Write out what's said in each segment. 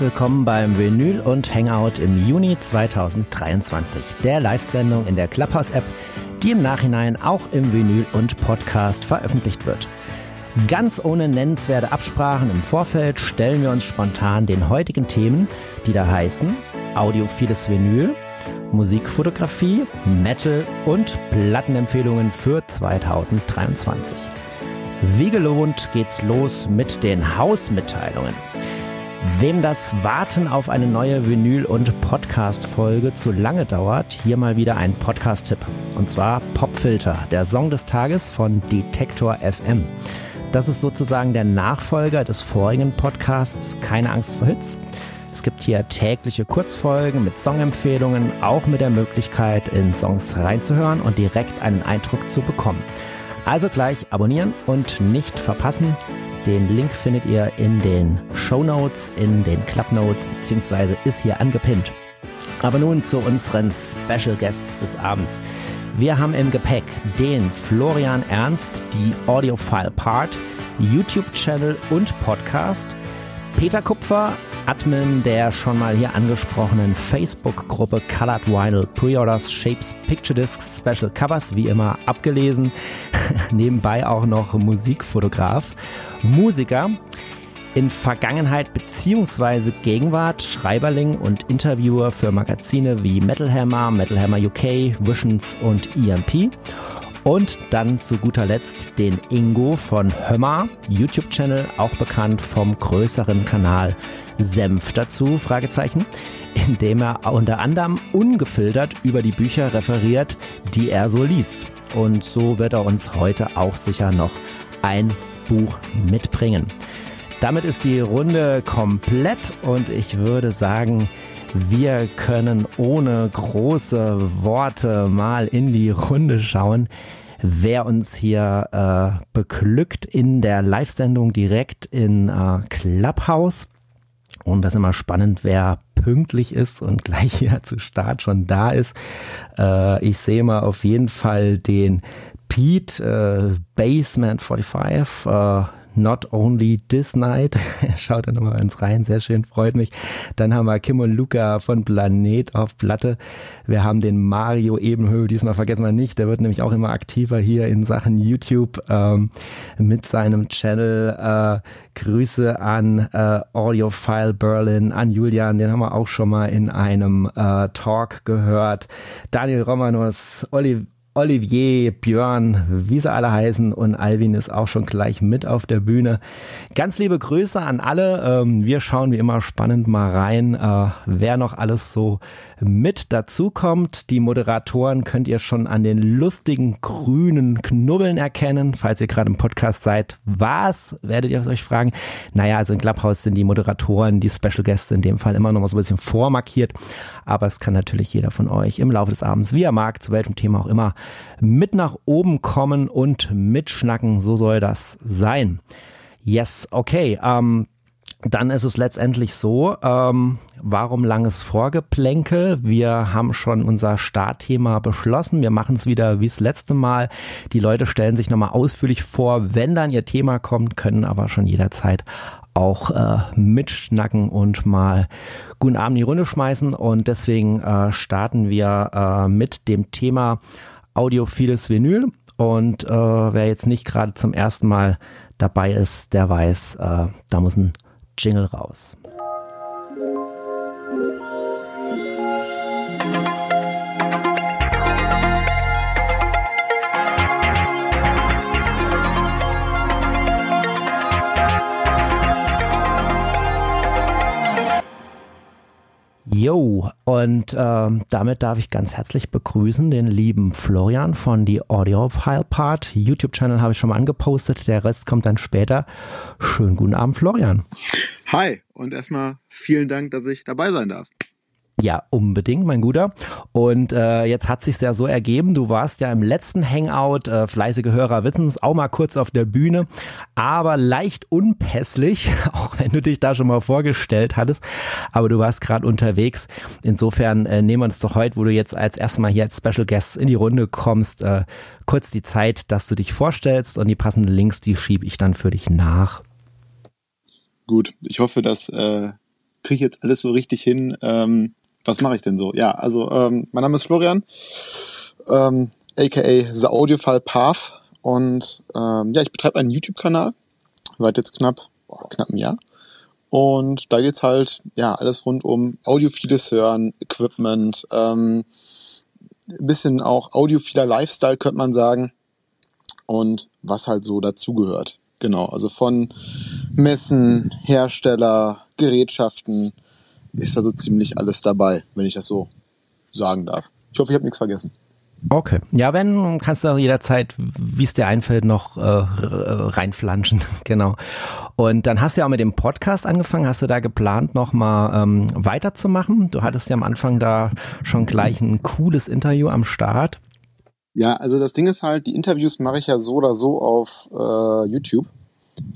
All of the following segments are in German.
willkommen beim Vinyl und Hangout im Juni 2023, der Live-Sendung in der Clubhouse-App, die im Nachhinein auch im Vinyl und Podcast veröffentlicht wird. Ganz ohne nennenswerte Absprachen im Vorfeld stellen wir uns spontan den heutigen Themen, die da heißen Audiophiles Vinyl, Musikfotografie, Metal und Plattenempfehlungen für 2023. Wie gelohnt geht's los mit den Hausmitteilungen. Wem das Warten auf eine neue Vinyl- und Podcast-Folge zu lange dauert, hier mal wieder ein Podcast-Tipp. Und zwar Popfilter, der Song des Tages von Detektor FM. Das ist sozusagen der Nachfolger des vorigen Podcasts Keine Angst vor Hits. Es gibt hier tägliche Kurzfolgen mit Songempfehlungen, auch mit der Möglichkeit, in Songs reinzuhören und direkt einen Eindruck zu bekommen. Also gleich abonnieren und nicht verpassen. Den Link findet ihr in den Show Notes, in den Club Notes, beziehungsweise ist hier angepinnt. Aber nun zu unseren Special Guests des Abends. Wir haben im Gepäck den Florian Ernst, die Audiophile Part, YouTube-Channel und Podcast, Peter Kupfer, Admin der schon mal hier angesprochenen Facebook-Gruppe Colored Vinyl Pre-Orders Shapes Picture Discs Special Covers, wie immer abgelesen. Nebenbei auch noch Musikfotograf, Musiker. In Vergangenheit bzw. Gegenwart Schreiberling und Interviewer für Magazine wie Metal Hammer, Metal Hammer UK, Visions und EMP. Und dann zu guter Letzt den Ingo von Hömmer, YouTube-Channel, auch bekannt vom größeren Kanal Senf dazu? Fragezeichen. Indem er unter anderem ungefiltert über die Bücher referiert, die er so liest. Und so wird er uns heute auch sicher noch ein Buch mitbringen. Damit ist die Runde komplett und ich würde sagen, wir können ohne große Worte mal in die Runde schauen, wer uns hier äh, beglückt in der Live-Sendung direkt in äh, Clubhouse. Und das ist immer spannend, wer pünktlich ist und gleich hier zu Start schon da ist. Äh, ich sehe mal auf jeden Fall den Pete, äh, Basement 45, äh, Not Only This Night. Schaut da nochmal ins rein, sehr schön, freut mich. Dann haben wir Kim und Luca von Planet auf Platte. Wir haben den Mario Ebenhöhl, diesmal vergessen wir nicht, der wird nämlich auch immer aktiver hier in Sachen YouTube ähm, mit seinem Channel. Äh, Grüße an äh, Audiophile Berlin, an Julian, den haben wir auch schon mal in einem äh, Talk gehört. Daniel Romanos, Oliver Olivier, Björn, wie sie alle heißen und Alvin ist auch schon gleich mit auf der Bühne. Ganz liebe Grüße an alle. Ähm, wir schauen wie immer spannend mal rein, äh, wer noch alles so mit dazu kommt. Die Moderatoren könnt ihr schon an den lustigen grünen Knubbeln erkennen. Falls ihr gerade im Podcast seid, was werdet ihr euch fragen? Naja, also in Clubhouse sind die Moderatoren, die Special Guests in dem Fall immer noch mal so ein bisschen vormarkiert. Aber es kann natürlich jeder von euch im Laufe des Abends, wie er mag, zu welchem Thema auch immer, mit nach oben kommen und mitschnacken. So soll das sein. Yes, okay. Ähm, dann ist es letztendlich so, ähm, warum langes Vorgeplänkel? Wir haben schon unser Startthema beschlossen. Wir machen es wieder wie das letzte Mal. Die Leute stellen sich nochmal ausführlich vor, wenn dann ihr Thema kommt, können aber schon jederzeit auch äh, mitschnacken und mal guten Abend in die Runde schmeißen. Und deswegen äh, starten wir äh, mit dem Thema audiophiles Vinyl. Und äh, wer jetzt nicht gerade zum ersten Mal dabei ist, der weiß, äh, da muss ein Jingle raus. Jo, und ähm, damit darf ich ganz herzlich begrüßen den lieben Florian von die Audiophile Part. YouTube-Channel habe ich schon mal angepostet, der Rest kommt dann später. Schönen guten Abend, Florian. Hi und erstmal vielen Dank, dass ich dabei sein darf. Ja, unbedingt, mein Guter. Und äh, jetzt hat sich ja so ergeben, du warst ja im letzten Hangout, äh, fleißige Hörer wissen es, auch mal kurz auf der Bühne, aber leicht unpässlich, auch wenn du dich da schon mal vorgestellt hattest, aber du warst gerade unterwegs. Insofern äh, nehmen wir uns doch heute, wo du jetzt als erstes Mal hier als Special Guest in die Runde kommst, äh, kurz die Zeit, dass du dich vorstellst und die passenden Links, die schiebe ich dann für dich nach. Gut, ich hoffe, dass äh, kriege ich jetzt alles so richtig hin? Ähm, was mache ich denn so? Ja, also ähm, mein Name ist Florian, ähm, aka The Audiophile Path und ähm, ja, ich betreibe einen YouTube-Kanal seit jetzt knapp, boah, knapp ein Jahr. Und da geht's halt, ja, alles rund um audiophiles Hören, Equipment, ähm, bisschen auch audiophiler Lifestyle, könnte man sagen. Und was halt so dazugehört. Genau, also von Messen, Hersteller, Gerätschaften ist da so ziemlich alles dabei, wenn ich das so sagen darf. Ich hoffe, ich habe nichts vergessen. Okay. Ja, wenn, kannst du auch jederzeit, wie es dir einfällt, noch äh, reinflanschen. genau. Und dann hast du ja auch mit dem Podcast angefangen. Hast du da geplant, nochmal ähm, weiterzumachen? Du hattest ja am Anfang da schon gleich ein cooles Interview am Start. Ja, also das Ding ist halt, die Interviews mache ich ja so oder so auf äh, YouTube.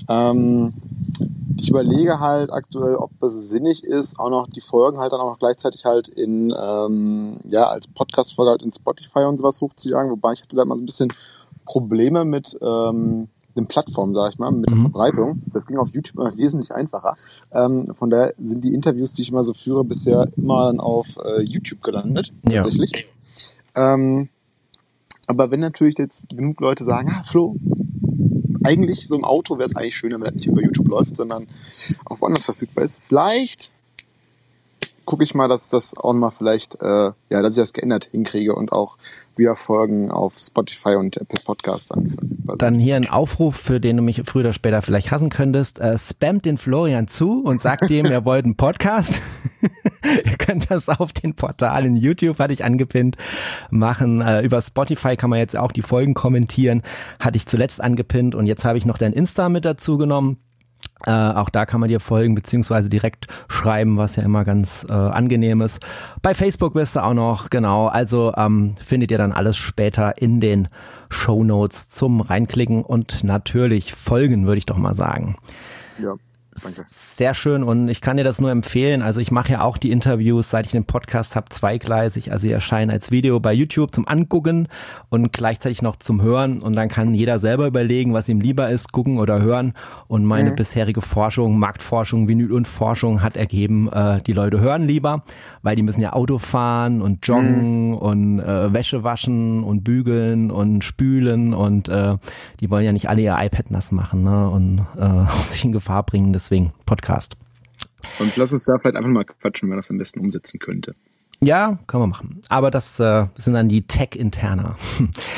Ähm, ich überlege halt aktuell, ob es sinnig ist, auch noch die Folgen halt dann auch noch gleichzeitig halt in, ähm, ja, als Podcast-Folge halt in Spotify und sowas hochzujagen, wobei ich hatte da mal so ein bisschen Probleme mit, ähm, den Plattformen, sag ich mal, mit der mhm. Verbreitung. Das ging auf YouTube immer wesentlich einfacher. Ähm, von daher sind die Interviews, die ich immer so führe, bisher immer auf äh, YouTube gelandet, tatsächlich. Ja. Ähm, aber wenn natürlich jetzt genug Leute sagen, ah, Flo, eigentlich so im Auto wäre es eigentlich schöner, wenn das nicht über YouTube läuft, sondern auch woanders verfügbar ist. Vielleicht gucke ich mal, dass das auch mal vielleicht, äh, ja, dass ich das geändert hinkriege und auch wieder Folgen auf Spotify und Apple Podcast dann verfügbar sind. Dann hier ein Aufruf, für den du mich früher oder später vielleicht hassen könntest. Äh, spamt den Florian zu und sagt ihm, er wollte einen Podcast. Ihr könnt das auf den Portalen YouTube, hatte ich angepinnt, machen. Äh, über Spotify kann man jetzt auch die Folgen kommentieren. Hatte ich zuletzt angepinnt und jetzt habe ich noch dein Insta mit dazu genommen. Äh, auch da kann man dir folgen, beziehungsweise direkt schreiben, was ja immer ganz äh, angenehm ist. Bei Facebook bist du auch noch, genau. Also ähm, findet ihr dann alles später in den Show Notes zum Reinklicken und natürlich folgen, würde ich doch mal sagen. Ja. Danke. Sehr schön und ich kann dir das nur empfehlen. Also ich mache ja auch die Interviews, seit ich den Podcast habe, zweigleisig. Also sie erscheinen als Video bei YouTube zum Angucken und gleichzeitig noch zum Hören. Und dann kann jeder selber überlegen, was ihm lieber ist, gucken oder hören. Und meine mhm. bisherige Forschung, Marktforschung, Vinyl und Forschung hat ergeben, äh, die Leute hören lieber, weil die müssen ja Auto fahren und joggen mhm. und äh, Wäsche waschen und bügeln und spülen und äh, die wollen ja nicht alle ihr iPad nass machen ne? und äh, sich in Gefahr bringen. Das deswegen Podcast. Und lass uns da vielleicht einfach mal quatschen, wer das am besten umsetzen könnte. Ja, können wir machen. Aber das äh, sind dann die Tech-Interner.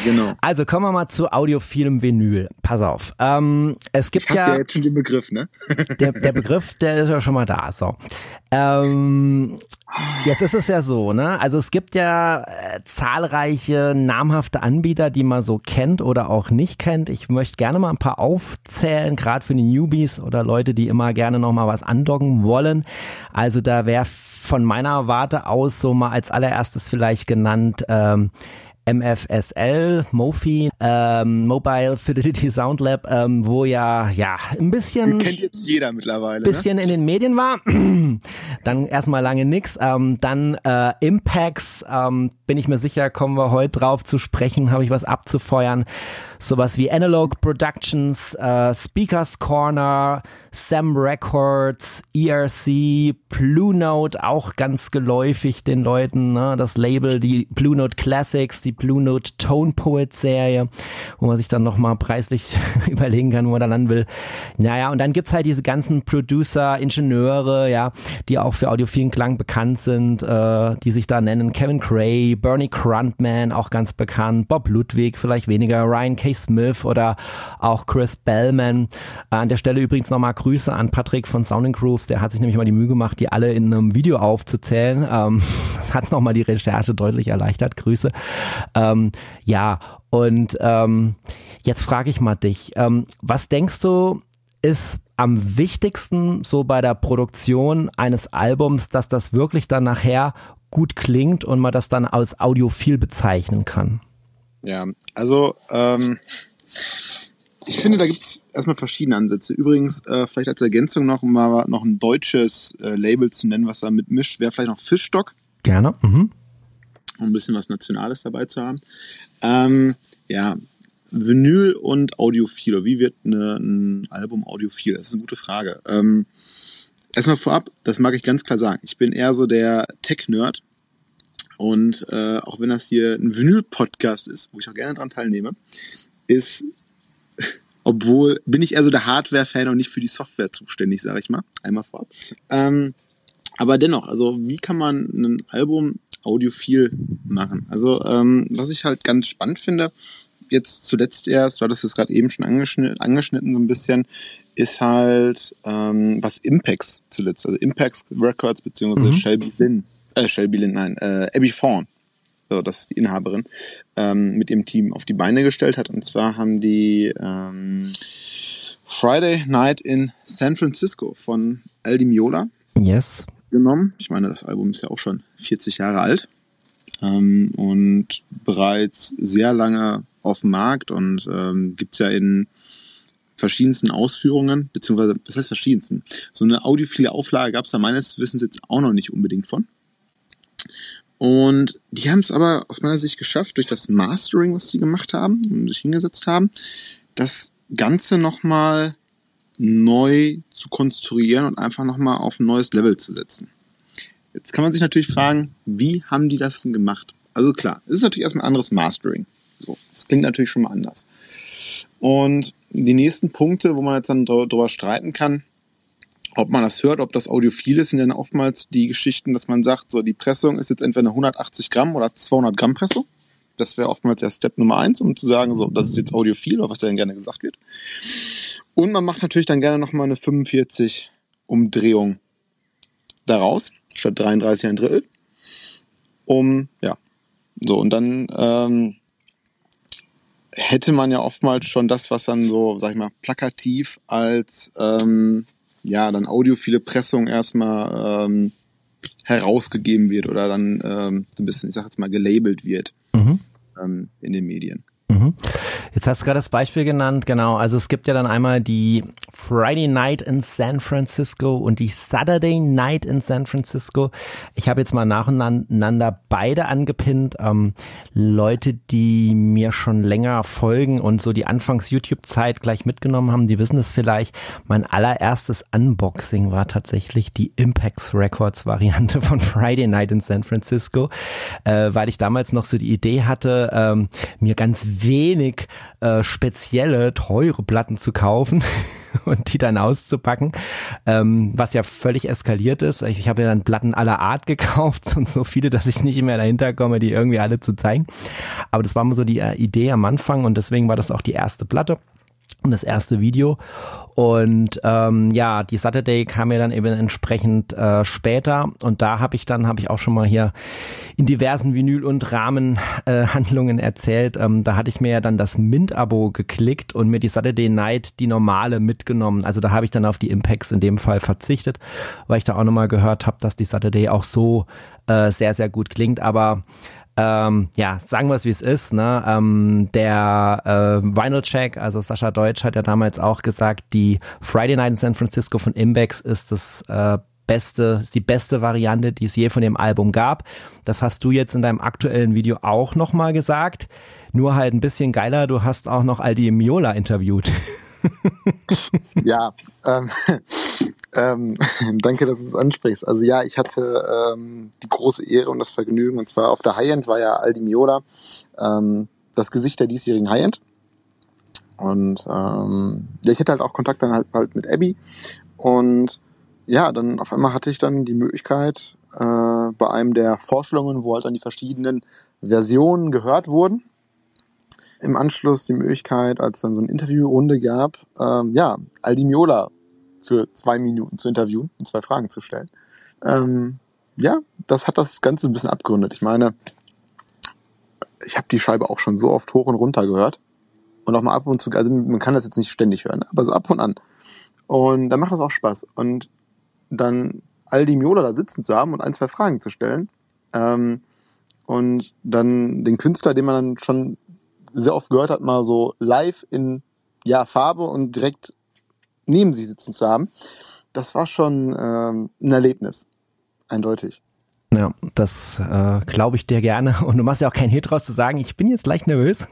Genau. Also kommen wir mal zu audiophilem Vinyl. Pass auf. Ähm, es gibt ich ja. jetzt schon den Begriff, ne? der, der Begriff, der ist ja schon mal da. So. Ähm, jetzt ist es ja so, ne? Also es gibt ja äh, zahlreiche namhafte Anbieter, die man so kennt oder auch nicht kennt. Ich möchte gerne mal ein paar aufzählen, gerade für die Newbies oder Leute, die immer gerne noch mal was andocken wollen. Also da wäre von meiner Warte aus so mal als allererstes vielleicht genannt ähm, MFSL, Mofi, ähm, Mobile Fidelity Sound Lab, ähm, wo ja, ja, ein bisschen. kennt jetzt jeder mittlerweile. Ne? Bisschen ne? in den Medien war. dann erstmal lange nix. Ähm, dann äh, Impacts, ähm, bin ich mir sicher, kommen wir heute drauf zu sprechen, habe ich was abzufeuern. Sowas wie Analog Productions, äh, Speakers Corner, Sam Records, ERC, Blue Note, auch ganz geläufig den Leuten, ne? das Label, die Blue Note Classics, die Blue Note Tone Poet Serie, wo man sich dann nochmal preislich überlegen kann, wo man dann landen will. Naja, und dann gibt's halt diese ganzen Producer, Ingenieure, ja, die auch für audiophilen Klang bekannt sind, äh, die sich da nennen Kevin Cray, Bernie Cruntman, auch ganz bekannt, Bob Ludwig, vielleicht weniger, Ryan K. Smith oder auch Chris Bellman. An der Stelle übrigens nochmal Grüße an Patrick von Sounding Grooves, der hat sich nämlich mal die Mühe gemacht, die alle in einem Video aufzuzählen. Ähm, das hat nochmal die Recherche deutlich erleichtert. Grüße. Ähm, ja, und ähm, jetzt frage ich mal dich, ähm, was denkst du, ist am wichtigsten so bei der Produktion eines Albums, dass das wirklich dann nachher gut klingt und man das dann als audiophil bezeichnen kann? Ja, also ähm, ich finde, da gibt es erstmal verschiedene Ansätze. Übrigens, äh, vielleicht als Ergänzung noch mal noch ein deutsches äh, Label zu nennen, was da mitmischt, wäre vielleicht noch Fischstock. Gerne. Mhm. Ein bisschen was Nationales dabei zu haben. Ähm, ja, Vinyl und Audiophil. Wie wird eine, ein Album audiophil? Das ist eine gute Frage. Ähm, erstmal vorab, das mag ich ganz klar sagen. Ich bin eher so der Tech-Nerd. Und äh, auch wenn das hier ein Vinyl-Podcast ist, wo ich auch gerne dran teilnehme, ist, obwohl bin ich eher so der Hardware-Fan und nicht für die Software zuständig, sage ich mal. Einmal vorab. Ähm, aber dennoch, also wie kann man ein Album audiophil machen? Also ähm, was ich halt ganz spannend finde, jetzt zuletzt erst, du hattest es gerade eben schon angeschnitten, angeschnitten so ein bisschen, ist halt ähm, was Impacts zuletzt, also Impacts Records beziehungsweise mhm. Shelby Lynn, äh, Shelby Lynn, nein, äh, Abby Fawn, also das ist die Inhaberin, ähm, mit ihrem Team auf die Beine gestellt hat. Und zwar haben die ähm, Friday Night in San Francisco von Aldi Miola yes. Genommen. Ich meine, das Album ist ja auch schon 40 Jahre alt ähm, und bereits sehr lange auf dem Markt und ähm, gibt es ja in verschiedensten Ausführungen, beziehungsweise, was heißt verschiedensten? So eine audiophile Auflage gab es da meines Wissens jetzt auch noch nicht unbedingt von. Und die haben es aber aus meiner Sicht geschafft, durch das Mastering, was die gemacht haben und sich hingesetzt haben, das Ganze nochmal neu zu konstruieren und einfach nochmal auf ein neues Level zu setzen. Jetzt kann man sich natürlich fragen, wie haben die das denn gemacht? Also klar, es ist natürlich erstmal ein anderes Mastering. So, das klingt natürlich schon mal anders. Und die nächsten Punkte, wo man jetzt dann darüber streiten kann, ob man das hört, ob das audiophil ist, sind dann oftmals die Geschichten, dass man sagt, so die Pressung ist jetzt entweder eine 180 Gramm oder 200 Gramm Pressung. Das wäre oftmals der Step Nummer eins, um zu sagen, so, das ist jetzt audiophil oder was ja dann gerne gesagt wird. Und man macht natürlich dann gerne nochmal eine 45 Umdrehung daraus, statt 33 ein Drittel. Um, ja, so, und dann ähm, hätte man ja oftmals schon das, was dann so, sag ich mal, plakativ als ähm, ja dann audiophile Pressung erstmal ähm, herausgegeben wird oder dann ähm, so ein bisschen, ich sag jetzt mal, gelabelt wird mhm. ähm, in den Medien. Mhm. Jetzt hast du gerade das Beispiel genannt, genau. Also es gibt ja dann einmal die Friday Night in San Francisco und die Saturday Night in San Francisco. Ich habe jetzt mal nacheinander beide angepinnt. Ähm, Leute, die mir schon länger folgen und so die Anfangs-YouTube-Zeit gleich mitgenommen haben, die wissen es vielleicht. Mein allererstes Unboxing war tatsächlich die Impacts Records Variante von Friday Night in San Francisco, äh, weil ich damals noch so die Idee hatte, ähm, mir ganz wenig äh, spezielle, teure Platten zu kaufen und die dann auszupacken, ähm, was ja völlig eskaliert ist. Ich, ich habe ja dann Platten aller Art gekauft und so viele, dass ich nicht mehr dahinter komme, die irgendwie alle zu zeigen. Aber das war mal so die äh, Idee am Anfang und deswegen war das auch die erste Platte das erste Video. Und ähm, ja, die Saturday kam ja dann eben entsprechend äh, später. Und da habe ich dann, habe ich auch schon mal hier in diversen Vinyl- und Rahmenhandlungen äh, erzählt. Ähm, da hatte ich mir ja dann das Mint-Abo geklickt und mir die Saturday Night, die normale, mitgenommen. Also da habe ich dann auf die Impacts in dem Fall verzichtet, weil ich da auch nochmal gehört habe, dass die Saturday auch so äh, sehr, sehr gut klingt. Aber ähm, ja, sagen wir es wie es ist. Ne? Ähm, der äh, Vinyl Check, also Sascha Deutsch hat ja damals auch gesagt, die Friday Night in San Francisco von Imbex ist das äh, beste, ist die beste Variante, die es je von dem Album gab. Das hast du jetzt in deinem aktuellen Video auch nochmal gesagt. Nur halt ein bisschen geiler, du hast auch noch Aldi Miola interviewt. ja, ähm, ähm, danke, dass du es ansprichst. Also ja, ich hatte ähm, die große Ehre und das Vergnügen, und zwar auf der High-End war ja Aldi Miola ähm, das Gesicht der diesjährigen High-End. Und ähm, ja, ich hatte halt auch Kontakt dann halt, halt mit Abby. Und ja, dann auf einmal hatte ich dann die Möglichkeit, äh, bei einem der Vorstellungen, wo halt dann die verschiedenen Versionen gehört wurden, im Anschluss die Möglichkeit, als dann so eine Interviewrunde gab, ähm, ja, Aldi Miola für zwei Minuten zu interviewen und zwei Fragen zu stellen. Ähm, ja, das hat das Ganze ein bisschen abgerundet. Ich meine, ich habe die Scheibe auch schon so oft hoch und runter gehört. Und auch mal ab und zu, also man kann das jetzt nicht ständig hören, aber so ab und an. Und dann macht das auch Spaß. Und dann Aldi Miola da sitzen zu haben und ein, zwei Fragen zu stellen. Ähm, und dann den Künstler, den man dann schon sehr oft gehört hat, mal so live in ja, Farbe und direkt neben sich sitzen zu haben, das war schon ähm, ein Erlebnis. Eindeutig. Ja, das äh, glaube ich dir gerne. Und du machst ja auch keinen Hit draus zu sagen, ich bin jetzt leicht nervös.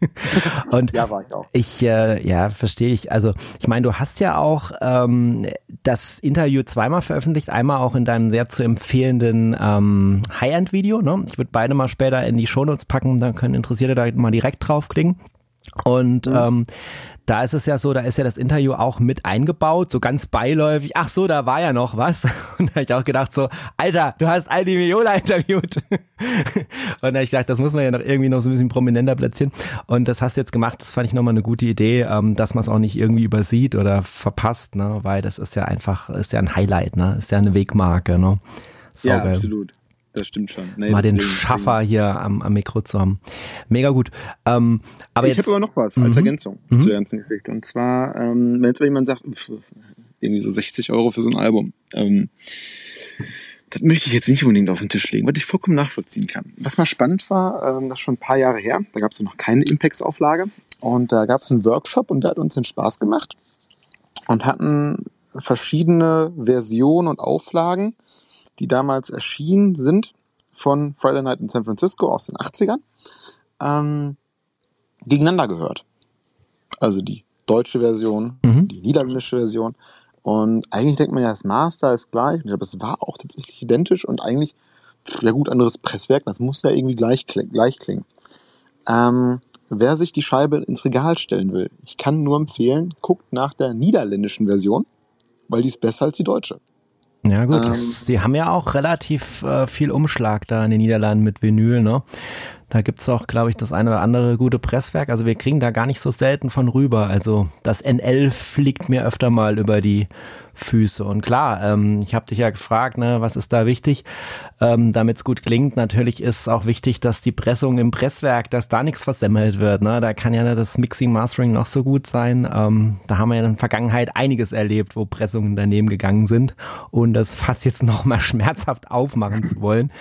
und ja, war ich auch. Ich, äh, ja, verstehe ich. Also, ich meine, du hast ja auch ähm, das Interview zweimal veröffentlicht, einmal auch in deinem sehr zu empfehlenden ähm, High-End-Video. Ne? Ich würde beide mal später in die Shownotes packen, dann können Interessierte da mal direkt draufklicken. Und mhm. ähm, da ist es ja so, da ist ja das Interview auch mit eingebaut, so ganz beiläufig. Ach so, da war ja noch was. Und da habe ich auch gedacht so, Alter, du hast Aldi Viola interviewt. Und da habe ich gedacht, das muss man ja noch irgendwie noch so ein bisschen prominenter platzieren. Und das hast du jetzt gemacht, das fand ich nochmal eine gute Idee, ähm, dass man es auch nicht irgendwie übersieht oder verpasst, ne? weil das ist ja einfach, ist ja ein Highlight, ne? ist ja eine Wegmarke. Ne? ja, absolut. Das stimmt schon. Nee, mal den Schaffer hier am, am Mikro zu haben. Mega gut. Ähm, aber ich habe aber noch was als mhm. Ergänzung mhm. zur ganzen Geschichte. Und zwar, ähm, wenn jetzt jemand sagt, irgendwie so 60 Euro für so ein Album, ähm, das möchte ich jetzt nicht unbedingt auf den Tisch legen, was ich vollkommen nachvollziehen kann. Was mal spannend war, ähm, das ist schon ein paar Jahre her, da gab es noch keine Impex-Auflage und da gab es einen Workshop und der hat uns den Spaß gemacht und hatten verschiedene Versionen und Auflagen die damals erschienen sind von Friday Night in San Francisco aus den 80ern, ähm, gegeneinander gehört. Also die deutsche Version, mhm. die niederländische Version. Und eigentlich denkt man ja, das Master ist gleich. Und ich glaube, es war auch tatsächlich identisch und eigentlich, ja gut, anderes Presswerk, das muss ja irgendwie gleich, gleich klingen. Ähm, wer sich die Scheibe ins Regal stellen will, ich kann nur empfehlen, guckt nach der niederländischen Version, weil die ist besser als die deutsche. Ja gut, ähm, sie haben ja auch relativ äh, viel Umschlag da in den Niederlanden mit Vinyl, ne? Da gibt's auch, glaube ich, das eine oder andere gute Presswerk. Also wir kriegen da gar nicht so selten von rüber. Also das NL fliegt mir öfter mal über die Füße. Und klar, ähm, ich habe dich ja gefragt, ne, was ist da wichtig, ähm, damit es gut klingt. Natürlich ist auch wichtig, dass die Pressung im Presswerk, dass da nichts versemmelt wird. Ne? Da kann ja das Mixing, Mastering noch so gut sein. Ähm, da haben wir ja in der Vergangenheit einiges erlebt, wo Pressungen daneben gegangen sind. Und das fast jetzt noch mal schmerzhaft aufmachen zu wollen,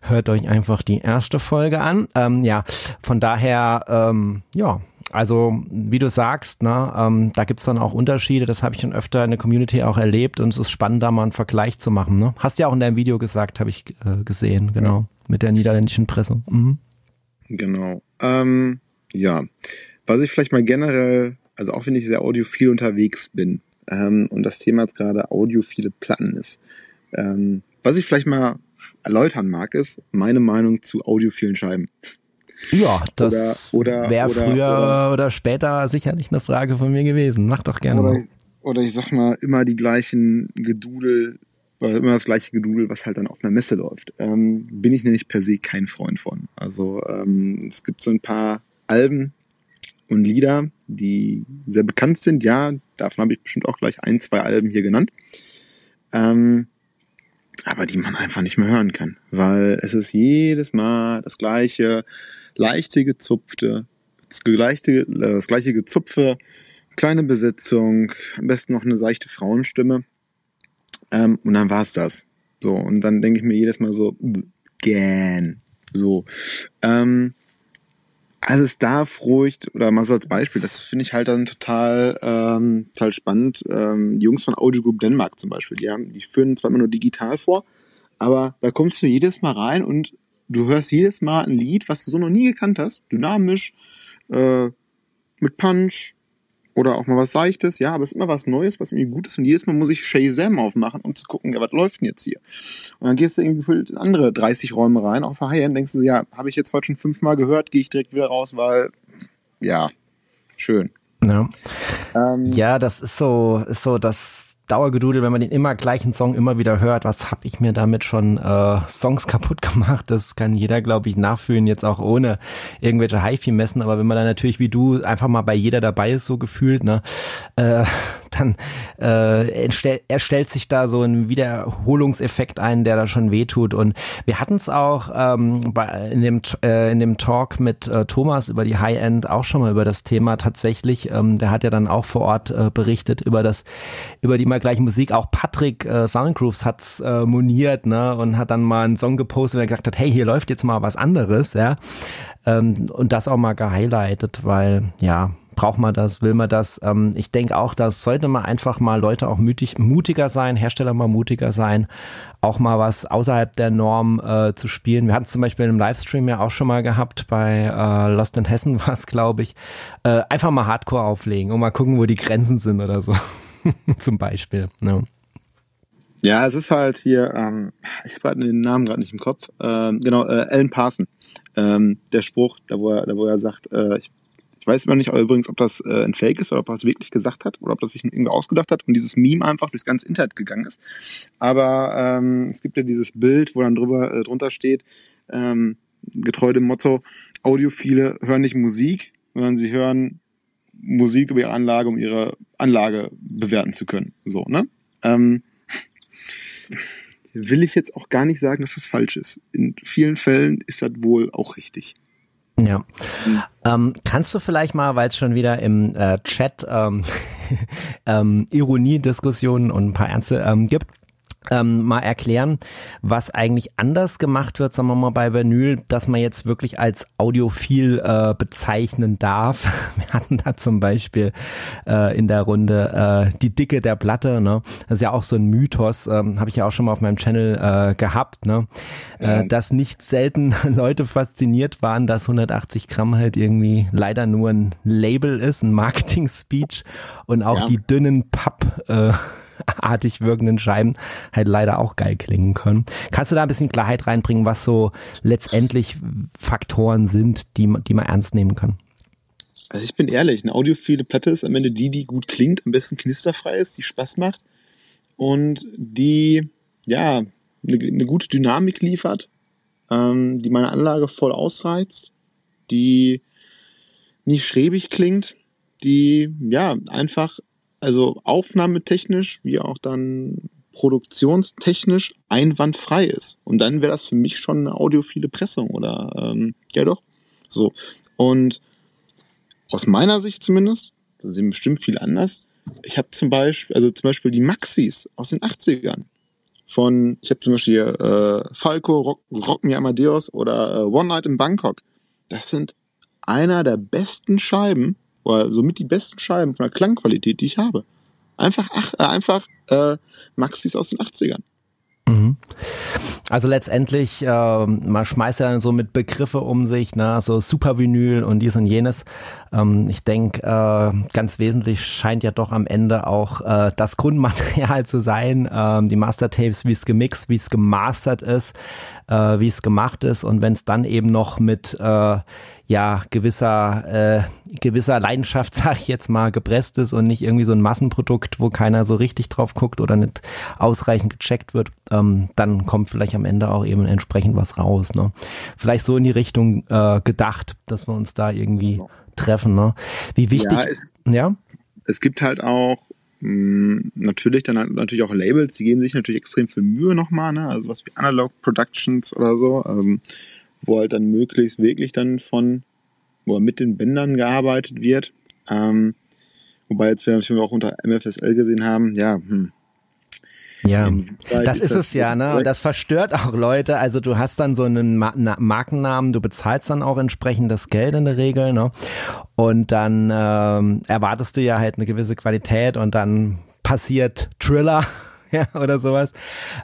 hört euch einfach die erste Folge an. Ähm, ja, von daher, ähm, ja, also wie du sagst, ne, ähm, da gibt's dann auch Unterschiede. Das habe ich schon öfter in der Community auch erlebt und es ist spannend, da mal einen Vergleich zu machen. Ne? Hast ja auch in deinem Video gesagt, habe ich äh, gesehen, genau, ja. mit der niederländischen Presse. Mhm. Genau. Ähm, ja, was ich vielleicht mal generell, also auch wenn ich sehr audiophil unterwegs bin ähm, und das Thema jetzt gerade audiophile Platten ist, ähm, was ich vielleicht mal erläutern mag, ist meine Meinung zu audiophilen Scheiben. Ja, das wäre früher oder, oder, später sicherlich eine Frage von mir gewesen. Mach doch gerne oder, mal. Oder ich sag mal, immer die gleichen Gedudel, oder immer das gleiche Gedudel, was halt dann auf einer Messe läuft. Ähm, bin ich nämlich per se kein Freund von. Also ähm, es gibt so ein paar Alben und Lieder, die sehr bekannt sind. Ja, davon habe ich bestimmt auch gleich ein, zwei Alben hier genannt. Ähm, aber die man einfach nicht mehr hören kann, weil es ist jedes Mal das gleiche, leichte gezupfte, das gleiche, das gleiche gezupfe, kleine Besetzung, am besten noch eine seichte Frauenstimme. Ähm, und dann war's das. So, und dann denke ich mir jedes Mal so, gähn. So. Ähm, also es darf ruhig, oder mal so als Beispiel, das finde ich halt dann total, ähm, total spannend. Ähm, die Jungs von Audio Group Denmark zum Beispiel, die, haben, die führen zwar immer nur digital vor, aber da kommst du jedes Mal rein und du hörst jedes Mal ein Lied, was du so noch nie gekannt hast, dynamisch, äh, mit Punch oder auch mal was Seichtes, ja, aber es ist immer was Neues, was irgendwie gut ist und jedes Mal muss ich Shazam aufmachen, um zu gucken, ja, was läuft denn jetzt hier? Und dann gehst du irgendwie gefühlt in andere 30 Räume rein, auf der High-End denkst du, ja, habe ich jetzt heute schon fünfmal gehört, gehe ich direkt wieder raus, weil, ja, schön. Ja, ähm, ja das ist so, ist so das Dauergedudel, wenn man den immer gleichen Song immer wieder hört, was habe ich mir damit schon äh, Songs kaputt gemacht? Das kann jeder, glaube ich, nachfühlen, jetzt auch ohne irgendwelche HiFi-Messen. Aber wenn man dann natürlich wie du einfach mal bei jeder dabei ist, so gefühlt, ne, äh, dann äh, erstellt sich da so ein Wiederholungseffekt ein, der da schon wehtut. Und wir hatten es auch ähm, bei, in, dem, äh, in dem Talk mit äh, Thomas über die High-End auch schon mal über das Thema tatsächlich. Ähm, der hat ja dann auch vor Ort äh, berichtet über das, über die immer gleiche Musik. Auch Patrick äh, Soundgrooves hat's äh, moniert, ne, und hat dann mal einen Song gepostet, der gesagt hat, hey, hier läuft jetzt mal was anderes, ja. Ähm, und das auch mal gehighlightet, weil, ja, braucht man das, will man das? Ähm, ich denke auch, das sollte man einfach mal Leute auch mutig, mutiger sein, Hersteller mal mutiger sein, auch mal was außerhalb der Norm äh, zu spielen. Wir hatten es zum Beispiel im Livestream ja auch schon mal gehabt, bei äh, Lost in Hessen war es, glaube ich. Äh, einfach mal Hardcore auflegen und mal gucken, wo die Grenzen sind oder so. zum Beispiel. Ja. Ja, es ist halt hier, ähm, ich habe halt den Namen gerade nicht im Kopf. Ähm, genau, äh, Alan Parson. Ähm, der Spruch, da wo er, da wo er sagt, äh, ich weiß immer nicht übrigens, ob das äh, ein Fake ist oder ob er es wirklich gesagt hat oder ob das sich irgendwie ausgedacht hat und dieses Meme einfach durchs ganze Internet gegangen ist. Aber ähm, es gibt ja dieses Bild, wo dann drüber äh, drunter steht, ähm, getreu dem Motto, Audiophile hören nicht Musik, sondern sie hören Musik über ihre Anlage, um ihre Anlage bewerten zu können. So, ne? Ähm, will ich jetzt auch gar nicht sagen, dass das falsch ist. In vielen Fällen ist das wohl auch richtig. Ja. Mhm. Ähm, kannst du vielleicht mal, weil es schon wieder im äh, Chat ähm, ähm, Ironie-Diskussionen und ein paar Ernste ähm, gibt, ähm, mal erklären, was eigentlich anders gemacht wird, sagen wir mal bei Vinyl, dass man jetzt wirklich als audiophil äh, bezeichnen darf. Wir hatten da zum Beispiel äh, in der Runde äh, die Dicke der Platte, ne? Das ist ja auch so ein Mythos, ähm, habe ich ja auch schon mal auf meinem Channel äh, gehabt, ne? Äh, dass nicht selten Leute fasziniert waren, dass 180 Gramm halt irgendwie leider nur ein Label ist, ein Marketing-Speech und auch ja. die dünnen Papp äh, artig wirkenden Scheiben halt leider auch geil klingen können. Kannst du da ein bisschen Klarheit reinbringen, was so letztendlich Faktoren sind, die, die man ernst nehmen kann? Also ich bin ehrlich, eine audiophile Platte ist am Ende die, die gut klingt, am besten knisterfrei ist, die Spaß macht und die, ja, eine, eine gute Dynamik liefert, ähm, die meine Anlage voll ausreizt, die nicht schräbig klingt, die, ja, einfach also aufnahmetechnisch wie auch dann produktionstechnisch einwandfrei ist. Und dann wäre das für mich schon eine audiophile Pressung oder ähm, ja doch. So. Und aus meiner Sicht zumindest, da sind bestimmt viel anders. Ich habe zum Beispiel, also zum Beispiel die Maxis aus den 80ern. Von, ich habe zum Beispiel hier, äh, Falco, Rock, Rock Me Amadeus oder äh, One Night in Bangkok. Das sind einer der besten Scheiben, oder somit die besten Scheiben von der Klangqualität, die ich habe. Einfach, ach, äh, einfach äh, Maxis aus den 80ern. Mhm. Also letztendlich, äh, man schmeißt ja dann so mit Begriffe um sich, ne, so Supervinyl und dies und jenes. Ähm, ich denke, äh, ganz wesentlich scheint ja doch am Ende auch äh, das Grundmaterial zu sein, äh, die Mastertapes, wie es gemixt, wie es gemastert ist, äh, wie es gemacht ist und wenn es dann eben noch mit äh, ja gewisser äh, gewisser Leidenschaft, sag ich jetzt mal, gepresst ist und nicht irgendwie so ein Massenprodukt, wo keiner so richtig drauf guckt oder nicht ausreichend gecheckt wird, ähm, dann kommt vielleicht am Ende auch eben entsprechend was raus. Ne? Vielleicht so in die Richtung äh, gedacht, dass wir uns da irgendwie genau. treffen. Ne? Wie wichtig? Ja es, ja, es gibt halt auch hm, natürlich dann halt natürlich auch Labels, die geben sich natürlich extrem viel Mühe nochmal, ne? also was wie Analog Productions oder so. Ähm, wo halt dann möglichst wirklich dann von, wo mit den Bändern gearbeitet wird. Ähm, wobei jetzt wir natürlich auch unter MFSL gesehen haben, ja, hm, ja, das ist, ist das es ja, ne? Und das verstört auch Leute. Also du hast dann so einen Ma Markennamen, du bezahlst dann auch entsprechend das Geld in der Regel, ne? Und dann ähm, erwartest du ja halt eine gewisse Qualität und dann passiert Triller ja, oder sowas.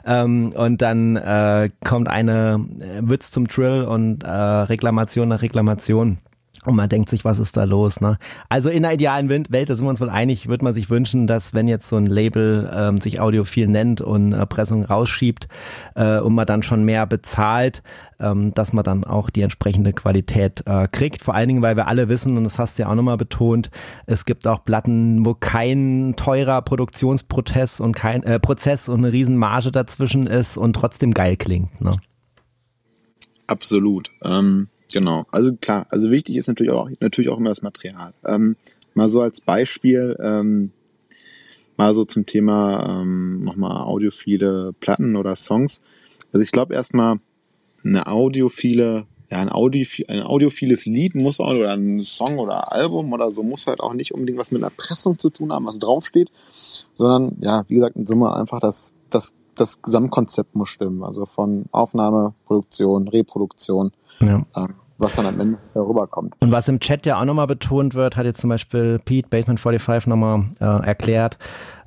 Ähm, und dann äh, kommt eine äh, Witz zum Trill und äh, Reklamation nach Reklamation. Und man denkt sich, was ist da los? Ne? Also in der idealen Welt, da sind wir uns wohl einig, würde man sich wünschen, dass wenn jetzt so ein Label ähm, sich audiophil nennt und äh, Pressung rausschiebt äh, und man dann schon mehr bezahlt, ähm, dass man dann auch die entsprechende Qualität äh, kriegt. Vor allen Dingen, weil wir alle wissen, und das hast du ja auch nochmal betont, es gibt auch Platten, wo kein teurer Produktionsprozess und kein äh, Prozess und eine Riesenmarge dazwischen ist und trotzdem geil klingt. Ne? Absolut. Ähm Genau, also klar, also wichtig ist natürlich auch, natürlich auch immer das Material. Ähm, mal so als Beispiel, ähm, mal so zum Thema ähm, nochmal audiophile Platten oder Songs. Also ich glaube erstmal, eine audiophile, ja, ein, Audio, ein audiophiles Lied muss auch, oder ein Song oder Album oder so, muss halt auch nicht unbedingt was mit einer Pressung zu tun haben, was draufsteht, sondern ja, wie gesagt, in Summe einfach das, das, das Gesamtkonzept muss stimmen. Also von Aufnahme, Produktion, Reproduktion. Ja. Ähm, was dann am Ende rüberkommt. Und was im Chat ja auch nochmal betont wird, hat jetzt zum Beispiel Pete Basement 45 nochmal äh, erklärt,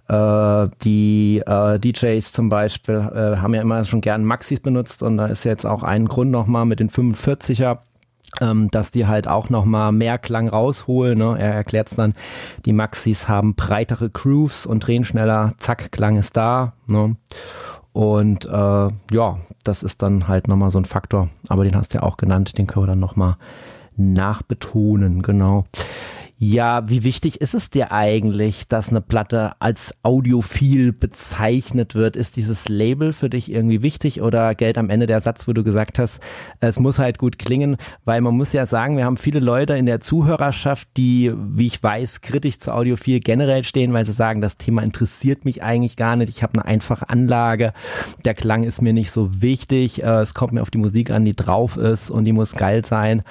äh, die äh, DJs zum Beispiel äh, haben ja immer schon gern Maxis benutzt und da ist jetzt auch ein Grund nochmal mit den 45er ähm, dass die halt auch nochmal mehr Klang rausholen. Ne? Er erklärt es dann, die Maxis haben breitere Grooves und drehen schneller, zack, Klang ist da. Ne? Und äh, ja, das ist dann halt nochmal so ein Faktor. Aber den hast du ja auch genannt, den können wir dann nochmal nachbetonen, genau. Ja, wie wichtig ist es dir eigentlich, dass eine Platte als audiophil bezeichnet wird? Ist dieses Label für dich irgendwie wichtig oder gilt am Ende der Satz, wo du gesagt hast, es muss halt gut klingen? Weil man muss ja sagen, wir haben viele Leute in der Zuhörerschaft, die, wie ich weiß, kritisch zu audiophil generell stehen, weil sie sagen, das Thema interessiert mich eigentlich gar nicht. Ich habe eine einfache Anlage, der Klang ist mir nicht so wichtig. Äh, es kommt mir auf die Musik an, die drauf ist und die muss geil sein.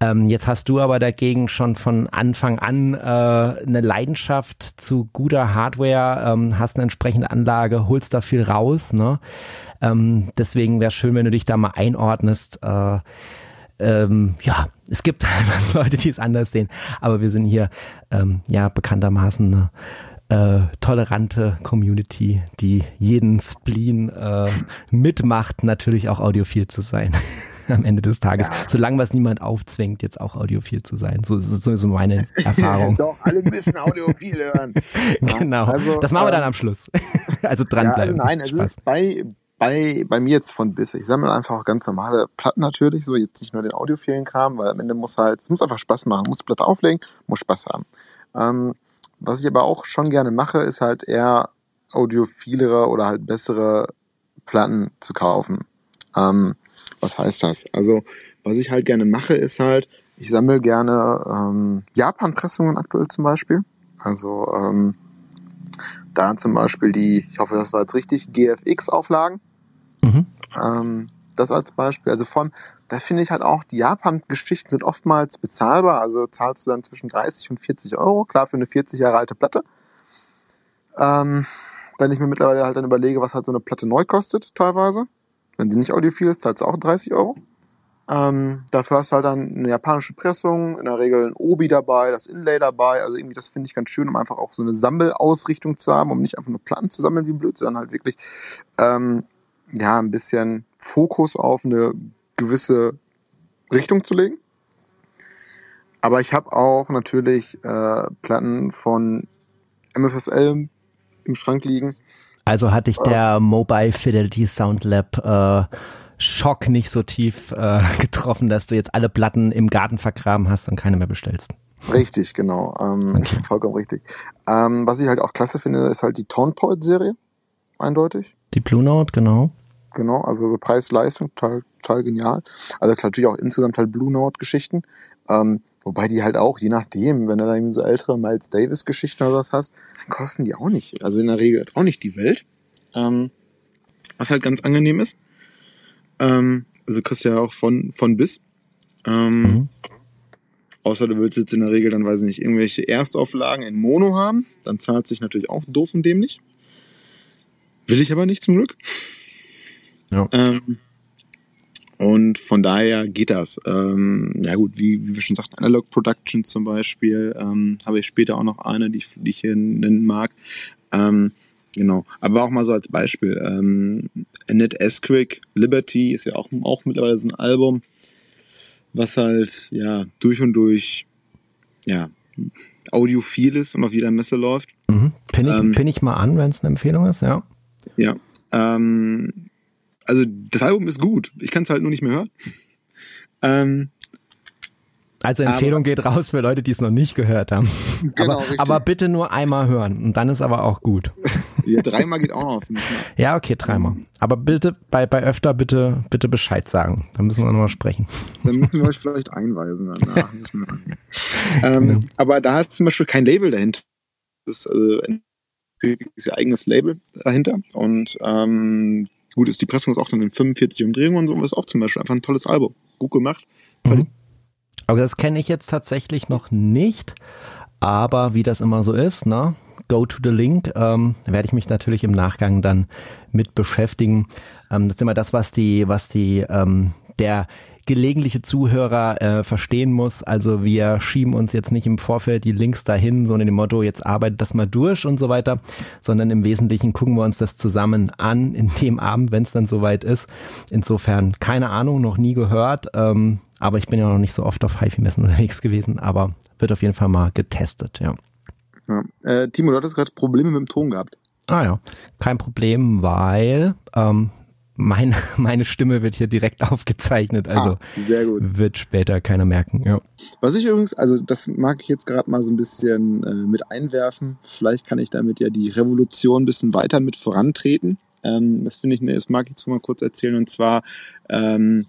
Ähm, jetzt hast du aber dagegen schon von Anfang Anfang an äh, eine Leidenschaft zu guter Hardware, ähm, hast eine entsprechende Anlage, holst da viel raus. Ne? Ähm, deswegen wäre schön, wenn du dich da mal einordnest. Äh, ähm, ja, es gibt Leute, die es anders sehen, aber wir sind hier ähm, ja bekanntermaßen eine äh, tolerante Community, die jeden Spleen äh, mitmacht, natürlich auch audiophil zu sein. am Ende des Tages. Ja. Solange was niemand aufzwingt, jetzt auch audiophil zu sein. So ist so meine Erfahrung. Doch, alle müssen audiophil hören. genau. Also, das machen wir dann ähm, am Schluss. also dranbleiben. Ja, nein, also bei, bei, bei mir jetzt von bis. Ich sammle einfach ganz normale Platten natürlich, so jetzt nicht nur den audiophilen Kram, weil am Ende muss halt, es muss einfach Spaß machen. Muss Platte auflegen, muss Spaß haben. Ähm, was ich aber auch schon gerne mache, ist halt eher audiophilere oder halt bessere Platten zu kaufen. Ähm, was heißt das? Also, was ich halt gerne mache, ist halt, ich sammle gerne ähm, Japan-Pressungen aktuell zum Beispiel. Also ähm, da zum Beispiel die, ich hoffe, das war jetzt richtig, GFX-Auflagen. Mhm. Ähm, das als Beispiel. Also von, da finde ich halt auch, die Japan-Geschichten sind oftmals bezahlbar. Also zahlst du dann zwischen 30 und 40 Euro. Klar, für eine 40 Jahre alte Platte. Ähm, wenn ich mir mittlerweile halt dann überlege, was halt so eine Platte neu kostet, teilweise. Wenn sie nicht audiophil ist, zahlst du auch 30 Euro. Ähm, dafür hast du halt dann eine japanische Pressung, in der Regel ein Obi dabei, das Inlay dabei. Also irgendwie, das finde ich ganz schön, um einfach auch so eine Sammelausrichtung zu haben, um nicht einfach nur Platten zu sammeln wie blöd, sondern halt wirklich ähm, ja ein bisschen Fokus auf eine gewisse Richtung zu legen. Aber ich habe auch natürlich äh, Platten von MFSL im Schrank liegen, also hat dich der Mobile Fidelity Sound Lab äh, Schock nicht so tief äh, getroffen, dass du jetzt alle Platten im Garten vergraben hast und keine mehr bestellst. Richtig, genau. Ähm, okay. Vollkommen richtig. Ähm, was ich halt auch klasse finde, ist halt die Tone Point Serie. Eindeutig. Die Blue Note, genau. Genau, also Preis-Leistung, total, total genial. Also natürlich auch insgesamt halt Blue Note Geschichten. Ähm, Wobei die halt auch, je nachdem, wenn du da irgendwie so ältere Miles Davis Geschichten oder was hast, dann kosten die auch nicht, also in der Regel auch nicht die Welt. Ähm, was halt ganz angenehm ist. Ähm, also kriegst du ja auch von, von bis. Ähm, mhm. Außer du willst jetzt in der Regel dann, weiß ich nicht, irgendwelche Erstauflagen in Mono haben. Dann zahlt sich natürlich auch doof und dämlich. Will ich aber nicht zum Glück. Ja. Ähm, und von daher geht das. Ähm, ja gut, wie, wie wir schon sagten, Analog Production zum Beispiel, ähm, habe ich später auch noch eine, die ich, die ich hier nennen mag. Ähm, genau, aber auch mal so als Beispiel. Ähm, Annette Esquick, Liberty ist ja auch, auch mittlerweile so ein Album, was halt ja durch und durch ja audiophil ist und auf jeder Messe läuft. Mhm. Pin, ich, ähm, pin ich mal an, wenn es eine Empfehlung ist, ja. Ja. Ähm, also das Album ist gut. Ich kann es halt nur nicht mehr hören. Ähm, also Empfehlung aber, geht raus für Leute, die es noch nicht gehört haben. Genau, aber, aber, bitte nur einmal hören und dann ist aber auch gut. Ja, dreimal geht auch noch. Ja, okay, dreimal. Aber bitte bei, bei öfter bitte bitte Bescheid sagen. Dann müssen wir nochmal sprechen. Dann müssen wir euch vielleicht einweisen danach. ähm, genau. Aber da hat zum Beispiel kein Label dahinter. Das ist also ein eigenes Label dahinter und ähm, Gut ist, die Pressung ist auch dann in 45 Umdrehungen und so, ist auch zum Beispiel einfach ein tolles Album. Gut gemacht. Mhm. Also das kenne ich jetzt tatsächlich noch nicht, aber wie das immer so ist, ne? Go to the Link, ähm, werde ich mich natürlich im Nachgang dann mit beschäftigen. Ähm, das ist immer das, was die, was die, ähm, der gelegentliche Zuhörer äh, verstehen muss. Also wir schieben uns jetzt nicht im Vorfeld die Links dahin, so in dem Motto, jetzt arbeitet das mal durch und so weiter, sondern im Wesentlichen gucken wir uns das zusammen an in dem Abend, wenn es dann soweit ist. Insofern keine Ahnung, noch nie gehört. Ähm, aber ich bin ja noch nicht so oft auf HiFi-Messen unterwegs gewesen, aber wird auf jeden Fall mal getestet, ja. ja. Äh, Timo, du hattest gerade Probleme mit dem Ton gehabt. Ah ja, kein Problem, weil ähm, mein, meine Stimme wird hier direkt aufgezeichnet, also ah, wird später keiner merken. Ja. Was ich übrigens, also das mag ich jetzt gerade mal so ein bisschen äh, mit einwerfen. Vielleicht kann ich damit ja die Revolution ein bisschen weiter mit vorantreten. Ähm, das finde ich, ne, das mag ich jetzt mal kurz erzählen. Und zwar ähm,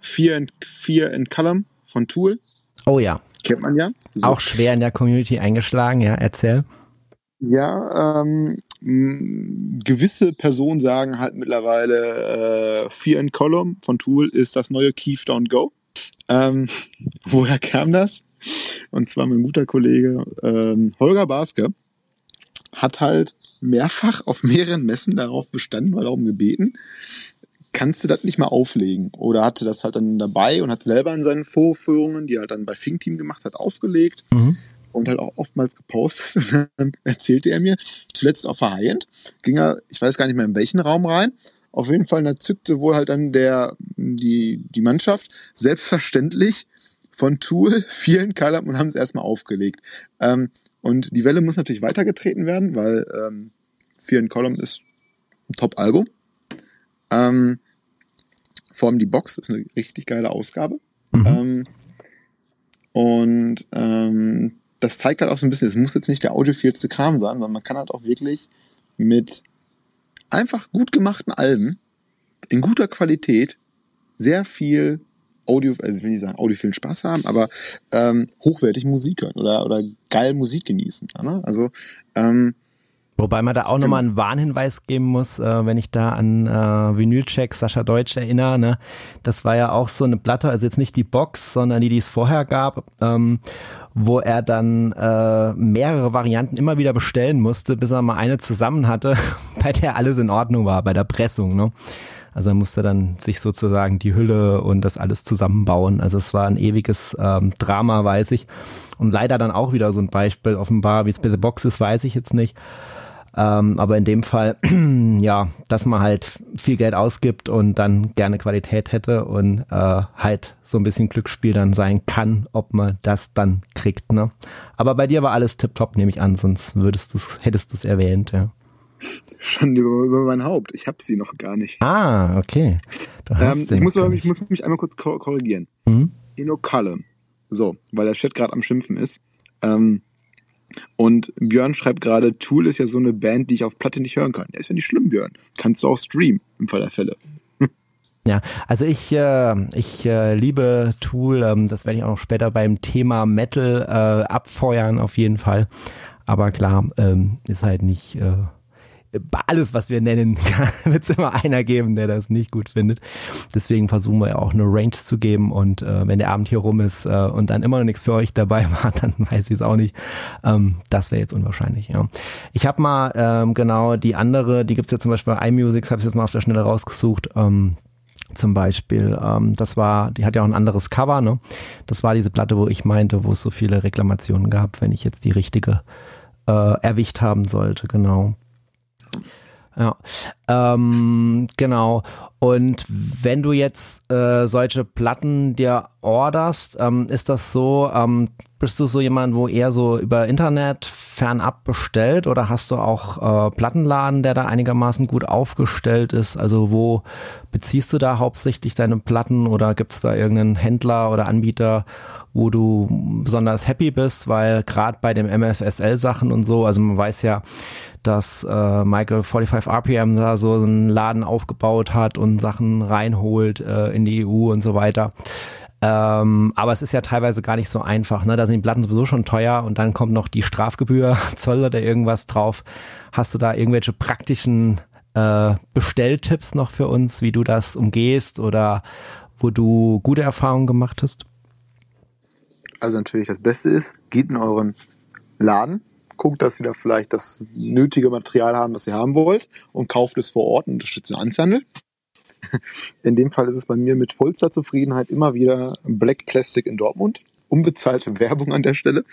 Fear, and, Fear and Column von Tool. Oh ja. Kennt man ja. So. Auch schwer in der Community eingeschlagen, ja, erzähl. Ja, ähm, gewisse Personen sagen halt mittlerweile, äh, Fear and Column von Tool ist das neue Keep Don't Go. Ähm, woher kam das? Und zwar mein guter Kollege ähm, Holger Baske hat halt mehrfach auf mehreren Messen darauf bestanden, weil darum gebeten, kannst du das nicht mal auflegen? Oder hatte das halt dann dabei und hat selber in seinen Vorführungen, die er halt dann bei Fink Team gemacht hat, aufgelegt. Mhm und halt auch oftmals gepostet. Und dann erzählte er mir, zuletzt auf High-End, ging er, ich weiß gar nicht mehr in welchen Raum rein. Auf jeden Fall, da zückte wohl halt dann der, die, die Mannschaft selbstverständlich von Tool vielen Column und haben es erstmal aufgelegt. Ähm, und die Welle muss natürlich weitergetreten werden, weil ähm, vielen Column ist ein Top-Album. Ähm, allem die Box ist eine richtig geile Ausgabe. Mhm. Ähm, und ähm, das zeigt halt auch so ein bisschen, es muss jetzt nicht der audiophilste Kram sein, sondern man kann halt auch wirklich mit einfach gut gemachten Alben in guter Qualität sehr viel Audio, also ich will nicht sagen audiophilen Spaß haben, aber ähm, hochwertig Musik hören oder, oder geil Musik genießen. Ne? Also ähm, Wobei man da auch nochmal einen Warnhinweis geben muss, äh, wenn ich da an äh, Vinylcheck Sascha Deutsch erinnere. Ne? Das war ja auch so eine Platte, also jetzt nicht die Box, sondern die, die es vorher gab, ähm, wo er dann äh, mehrere Varianten immer wieder bestellen musste, bis er mal eine zusammen hatte, bei der alles in Ordnung war, bei der Pressung. Ne? Also er musste dann sich sozusagen die Hülle und das alles zusammenbauen. Also es war ein ewiges ähm, Drama, weiß ich. Und leider dann auch wieder so ein Beispiel offenbar, wie es bei der Box ist, weiß ich jetzt nicht. Ähm, aber in dem Fall, ja, dass man halt viel Geld ausgibt und dann gerne Qualität hätte und äh, halt so ein bisschen Glücksspiel dann sein kann, ob man das dann kriegt. Ne? Aber bei dir war alles tipptopp, nehme ich an, sonst würdest du's, hättest du es erwähnt, ja. Schon über, über mein Haupt. Ich habe sie noch gar nicht. Ah, okay. Ähm, ich, muss ich muss mich einmal kurz korrigieren. Mhm. Ino Kalle. So, weil der Chat gerade am Schimpfen ist. Ähm, und Björn schreibt gerade, Tool ist ja so eine Band, die ich auf Platte nicht hören kann. Ja, ist ja nicht schlimm, Björn. Kannst du auch streamen, im Fall der Fälle. Ja, also ich, äh, ich äh, liebe Tool, ähm, das werde ich auch noch später beim Thema Metal äh, abfeuern, auf jeden Fall. Aber klar, ähm, ist halt nicht äh, alles, was wir nennen, wird es immer einer geben, der das nicht gut findet. Deswegen versuchen wir ja auch eine Range zu geben und äh, wenn der Abend hier rum ist äh, und dann immer noch nichts für euch dabei war, dann weiß ich es auch nicht. Ähm, das wäre jetzt unwahrscheinlich, ja. Ich habe mal ähm, genau die andere, die gibt's ja zum Beispiel bei iMusic, habe ich jetzt mal auf der Schnelle rausgesucht. Ähm, zum Beispiel, ähm, das war, die hat ja auch ein anderes Cover, ne? Das war diese Platte, wo ich meinte, wo es so viele Reklamationen gab, wenn ich jetzt die richtige äh, erwischt haben sollte, genau. Ja, ähm, genau. Und wenn du jetzt äh, solche Platten dir orderst, ähm, ist das so, ähm, bist du so jemand, wo eher so über Internet fernab bestellt oder hast du auch äh, Plattenladen, der da einigermaßen gut aufgestellt ist? Also wo beziehst du da hauptsächlich deine Platten oder gibt es da irgendeinen Händler oder Anbieter, wo du besonders happy bist? Weil gerade bei den MFSL-Sachen und so, also man weiß ja, dass äh, Michael 45 RPM da so einen Laden aufgebaut hat und Sachen reinholt äh, in die EU und so weiter. Ähm, aber es ist ja teilweise gar nicht so einfach. Ne? Da sind die Platten sowieso schon teuer und dann kommt noch die Strafgebühr, Zoll oder irgendwas drauf. Hast du da irgendwelche praktischen äh, Bestelltipps noch für uns, wie du das umgehst oder wo du gute Erfahrungen gemacht hast? Also natürlich das Beste ist, geht in euren Laden, guckt, dass ihr da vielleicht das nötige Material haben, was ihr haben wollt und kauft es vor Ort und unterstützt den Einzelhandel. In dem Fall ist es bei mir mit vollster Zufriedenheit immer wieder Black Plastic in Dortmund. Unbezahlte Werbung an der Stelle.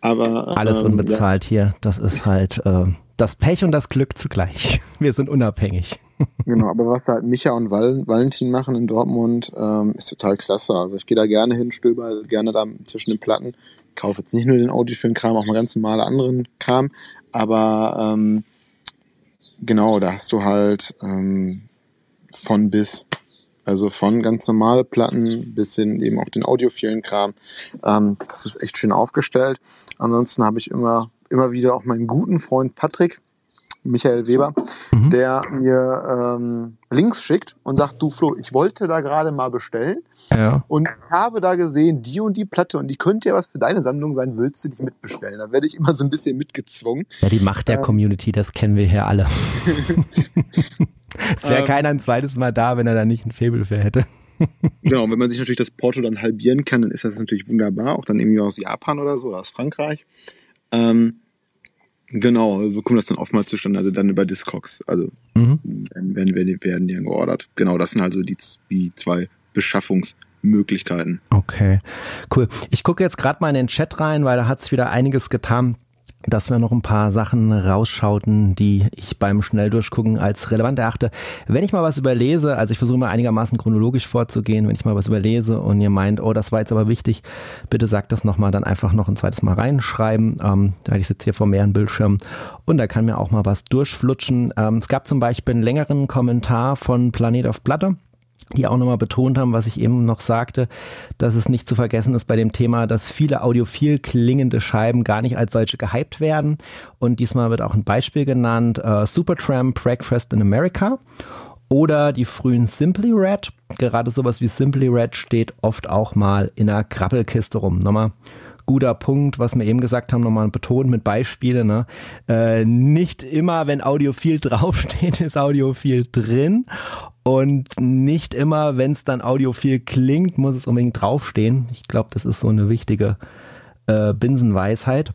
Aber alles ähm, unbezahlt ja. hier. Das ist halt äh, das Pech und das Glück zugleich. Wir sind unabhängig. Genau, aber was halt Micha und Val Valentin machen in Dortmund, ähm, ist total klasse. Also ich gehe da gerne hin, stöber gerne da zwischen den Platten. Kaufe jetzt nicht nur den Audiofilm-Kram, auch mal ganz normale anderen Kram. Aber ähm, genau, da hast du halt ähm, von bis. Also von ganz normale Platten bis hin eben auch den audiophilen Kram. Ähm, das ist echt schön aufgestellt. Ansonsten habe ich immer, immer wieder auch meinen guten Freund Patrick, Michael Weber, mhm. der mir ähm, Links schickt und sagt, du Flo, ich wollte da gerade mal bestellen ja. und habe da gesehen, die und die Platte und die könnte ja was für deine Sammlung sein, willst du dich mitbestellen? Da werde ich immer so ein bisschen mitgezwungen. Ja, die Macht der ähm, Community, das kennen wir hier alle. es wäre ähm, keiner ein zweites Mal da, wenn er da nicht ein Faible für hätte. genau, wenn man sich natürlich das Porto dann halbieren kann, dann ist das natürlich wunderbar, auch dann irgendwie aus Japan oder so oder aus Frankreich. Ähm, Genau, so kommt das dann oftmals zustande, also dann über Discogs. Also mhm. werden, werden, werden die dann geordert. Genau, das sind also die, die zwei Beschaffungsmöglichkeiten. Okay, cool. Ich gucke jetzt gerade mal in den Chat rein, weil da hat es wieder einiges getan dass wir noch ein paar Sachen rausschauten, die ich beim Schnelldurchgucken als relevant erachte. Wenn ich mal was überlese, also ich versuche mal einigermaßen chronologisch vorzugehen, wenn ich mal was überlese und ihr meint, oh, das war jetzt aber wichtig, bitte sagt das nochmal, dann einfach noch ein zweites Mal reinschreiben. Ähm, ich sitze hier vor mehreren Bildschirmen und da kann mir auch mal was durchflutschen. Ähm, es gab zum Beispiel einen längeren Kommentar von Planet auf Platte die auch nochmal betont haben, was ich eben noch sagte, dass es nicht zu vergessen ist bei dem Thema, dass viele audiophil klingende Scheiben gar nicht als solche gehypt werden. Und diesmal wird auch ein Beispiel genannt, äh, Supertramp Breakfast in America oder die frühen Simply Red. Gerade sowas wie Simply Red steht oft auch mal in einer Krabbelkiste rum. Nochmal guter Punkt, was wir eben gesagt haben, nochmal betont mit Beispielen. Ne? Äh, nicht immer, wenn Audiophil draufsteht, ist Audiophil drin. Und nicht immer, wenn es dann audiophil klingt, muss es unbedingt draufstehen. Ich glaube, das ist so eine wichtige äh, Binsenweisheit.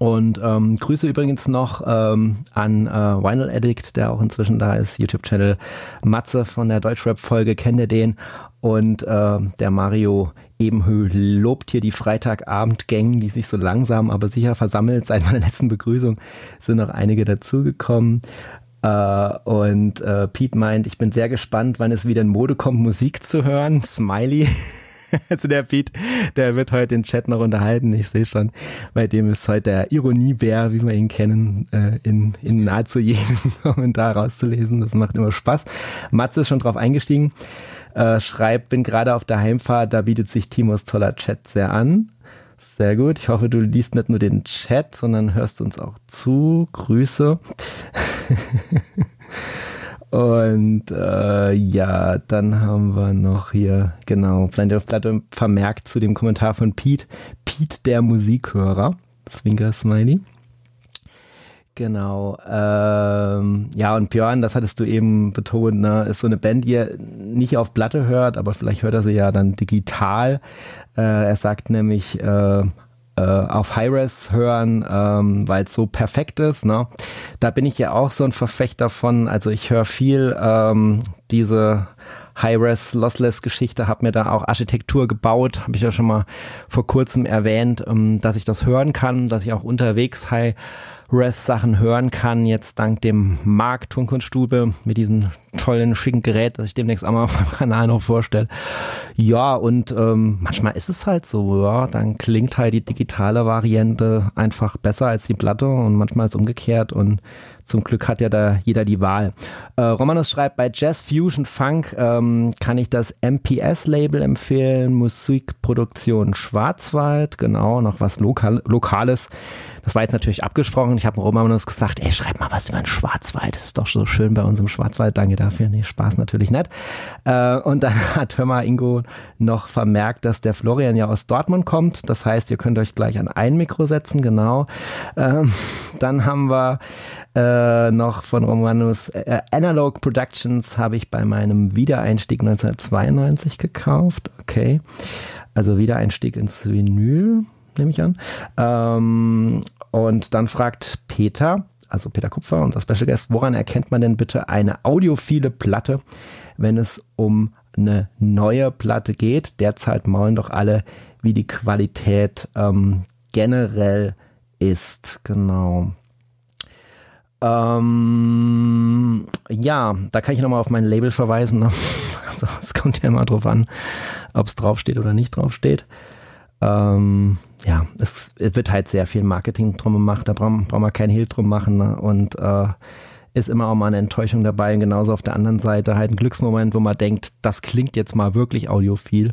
Und ähm, Grüße übrigens noch ähm, an äh, Vinyl Addict, der auch inzwischen da ist, YouTube-Channel Matze von der Deutschrap-Folge, kennt ihr den? Und äh, der Mario Ebenhö lobt hier die Freitagabendgänge, die sich so langsam aber sicher versammelt. Seit meiner letzten Begrüßung sind noch einige dazugekommen. Uh, und uh, Pete meint, ich bin sehr gespannt, wann es wieder in Mode kommt, Musik zu hören. Smiley. also der Pete, der wird heute den Chat noch unterhalten. Ich sehe schon, bei dem ist heute der Ironiebär, wie wir ihn kennen, uh, in, in nahezu jedem Kommentar rauszulesen. Das macht immer Spaß. Matze ist schon drauf eingestiegen. schreibt, bin gerade auf der Heimfahrt, da bietet sich Timos toller Chat sehr an. Sehr gut. Ich hoffe, du liest nicht nur den Chat, sondern hörst uns auch zu. Grüße. Und äh, ja, dann haben wir noch hier, genau, Planet of Platte vermerkt zu dem Kommentar von Pete. Pete, der Musikhörer. Zwinker Smiley. Genau. Ähm, ja, und Björn, das hattest du eben betont, ne, ist so eine Band, die er nicht auf Platte hört, aber vielleicht hört er sie ja dann digital. Äh, er sagt nämlich, äh, äh, auf Hi-Res hören, ähm, weil es so perfekt ist. Ne? Da bin ich ja auch so ein Verfechter von. Also ich höre viel ähm, diese High-Res Lossless Geschichte, habe mir da auch Architektur gebaut, habe ich ja schon mal vor kurzem erwähnt, ähm, dass ich das hören kann, dass ich auch unterwegs High Res-Sachen hören kann, jetzt dank dem Markt Tonkunststube mit diesem tollen, schicken Gerät, das ich demnächst auch mal auf meinem Kanal noch vorstelle. Ja, und ähm, manchmal ist es halt so, ja, dann klingt halt die digitale Variante einfach besser als die Platte und manchmal ist es umgekehrt und zum Glück hat ja da jeder die Wahl. Äh, Romanus schreibt, bei Jazz Fusion Funk ähm, kann ich das MPS-Label empfehlen, Musikproduktion Schwarzwald, genau, noch was Lokal Lokales. Das war jetzt natürlich abgesprochen. Ich habe Romanus gesagt, ey, schreib mal was über den Schwarzwald. Das ist doch so schön bei uns im Schwarzwald. Danke dafür. Nee, Spaß natürlich nicht. Äh, und dann hat Hörmer Ingo noch vermerkt, dass der Florian ja aus Dortmund kommt. Das heißt, ihr könnt euch gleich an ein Mikro setzen, genau. Ähm, dann haben wir äh, noch von Romanus äh, Analog Productions habe ich bei meinem Wiedereinstieg 1992 gekauft. Okay. Also Wiedereinstieg ins Vinyl, nehme ich an. Ähm, und dann fragt Peter, also Peter Kupfer, unser Special Guest, woran erkennt man denn bitte eine audiophile Platte, wenn es um eine neue Platte geht. Derzeit maulen doch alle, wie die Qualität ähm, generell ist. Genau. Ähm, ja, da kann ich nochmal auf mein Label verweisen. Ne? Also es kommt ja immer drauf an, ob es draufsteht oder nicht draufsteht. Ähm, ja, es, es, wird halt sehr viel Marketing drum gemacht, da brauchen brauch wir kein Hehl drum machen. Ne? Und äh, ist immer auch mal eine Enttäuschung dabei. Und genauso auf der anderen Seite halt ein Glücksmoment, wo man denkt, das klingt jetzt mal wirklich audiophil.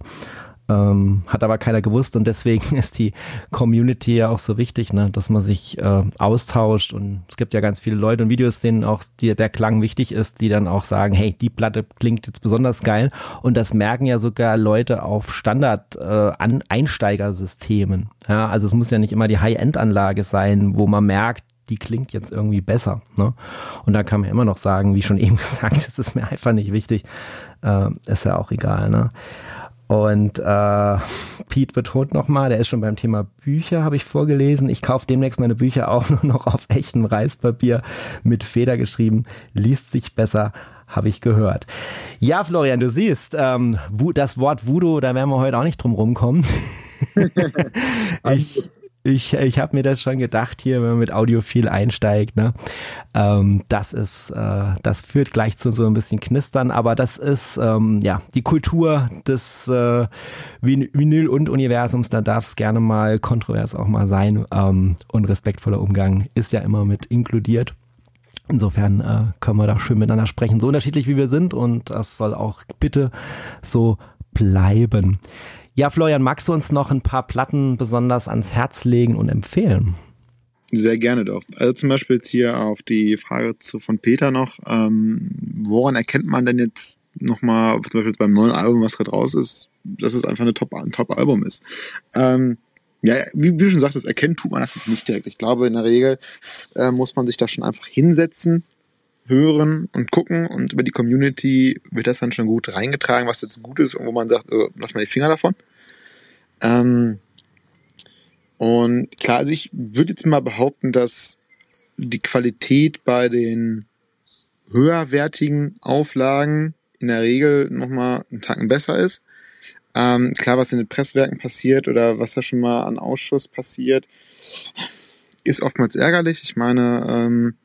Ähm, hat aber keiner gewusst und deswegen ist die Community ja auch so wichtig, ne, dass man sich äh, austauscht und es gibt ja ganz viele Leute und Videos, denen auch die, der Klang wichtig ist, die dann auch sagen, hey, die Platte klingt jetzt besonders geil und das merken ja sogar Leute auf Standard äh, an Einsteigersystemen. Ja, also es muss ja nicht immer die High-End-Anlage sein, wo man merkt, die klingt jetzt irgendwie besser. Ne? Und da kann man immer noch sagen, wie schon eben gesagt, es ist mir einfach nicht wichtig. Äh, ist ja auch egal. Ne? Und äh, Pete betont nochmal, der ist schon beim Thema Bücher, habe ich vorgelesen. Ich kaufe demnächst meine Bücher auch nur noch auf echtem Reispapier mit Feder geschrieben. Liest sich besser, habe ich gehört. Ja, Florian, du siehst, ähm, das Wort Voodoo, da werden wir heute auch nicht drum rumkommen. ich, ich, ich habe mir das schon gedacht hier, wenn man mit Audio viel einsteigt, ne? Ähm, das ist, äh, das führt gleich zu so ein bisschen Knistern, aber das ist ähm, ja die Kultur des äh, Vinyl und Universums. Da darf es gerne mal kontrovers auch mal sein ähm, und respektvoller Umgang ist ja immer mit inkludiert. Insofern äh, können wir da schön miteinander sprechen, so unterschiedlich wie wir sind und das soll auch bitte so bleiben. Ja, Florian, magst du uns noch ein paar Platten besonders ans Herz legen und empfehlen? Sehr gerne doch. Also zum Beispiel jetzt hier auf die Frage zu, von Peter noch, ähm, woran erkennt man denn jetzt nochmal, zum Beispiel jetzt beim neuen Album, was gerade raus ist, dass es einfach eine Top, ein Top-Album ist? Ähm, ja, wie, du schon sagtest, erkennen tut man das jetzt nicht direkt. Ich glaube, in der Regel äh, muss man sich da schon einfach hinsetzen, hören und gucken und über die Community wird das dann schon gut reingetragen, was jetzt gut ist und wo man sagt, oh, lass mal die Finger davon. Ähm, und klar, also ich würde jetzt mal behaupten, dass die Qualität bei den höherwertigen Auflagen in der Regel nochmal einen Tacken besser ist. Ähm, klar, was in den Presswerken passiert oder was da schon mal an Ausschuss passiert, ist oftmals ärgerlich. Ich meine, ähm,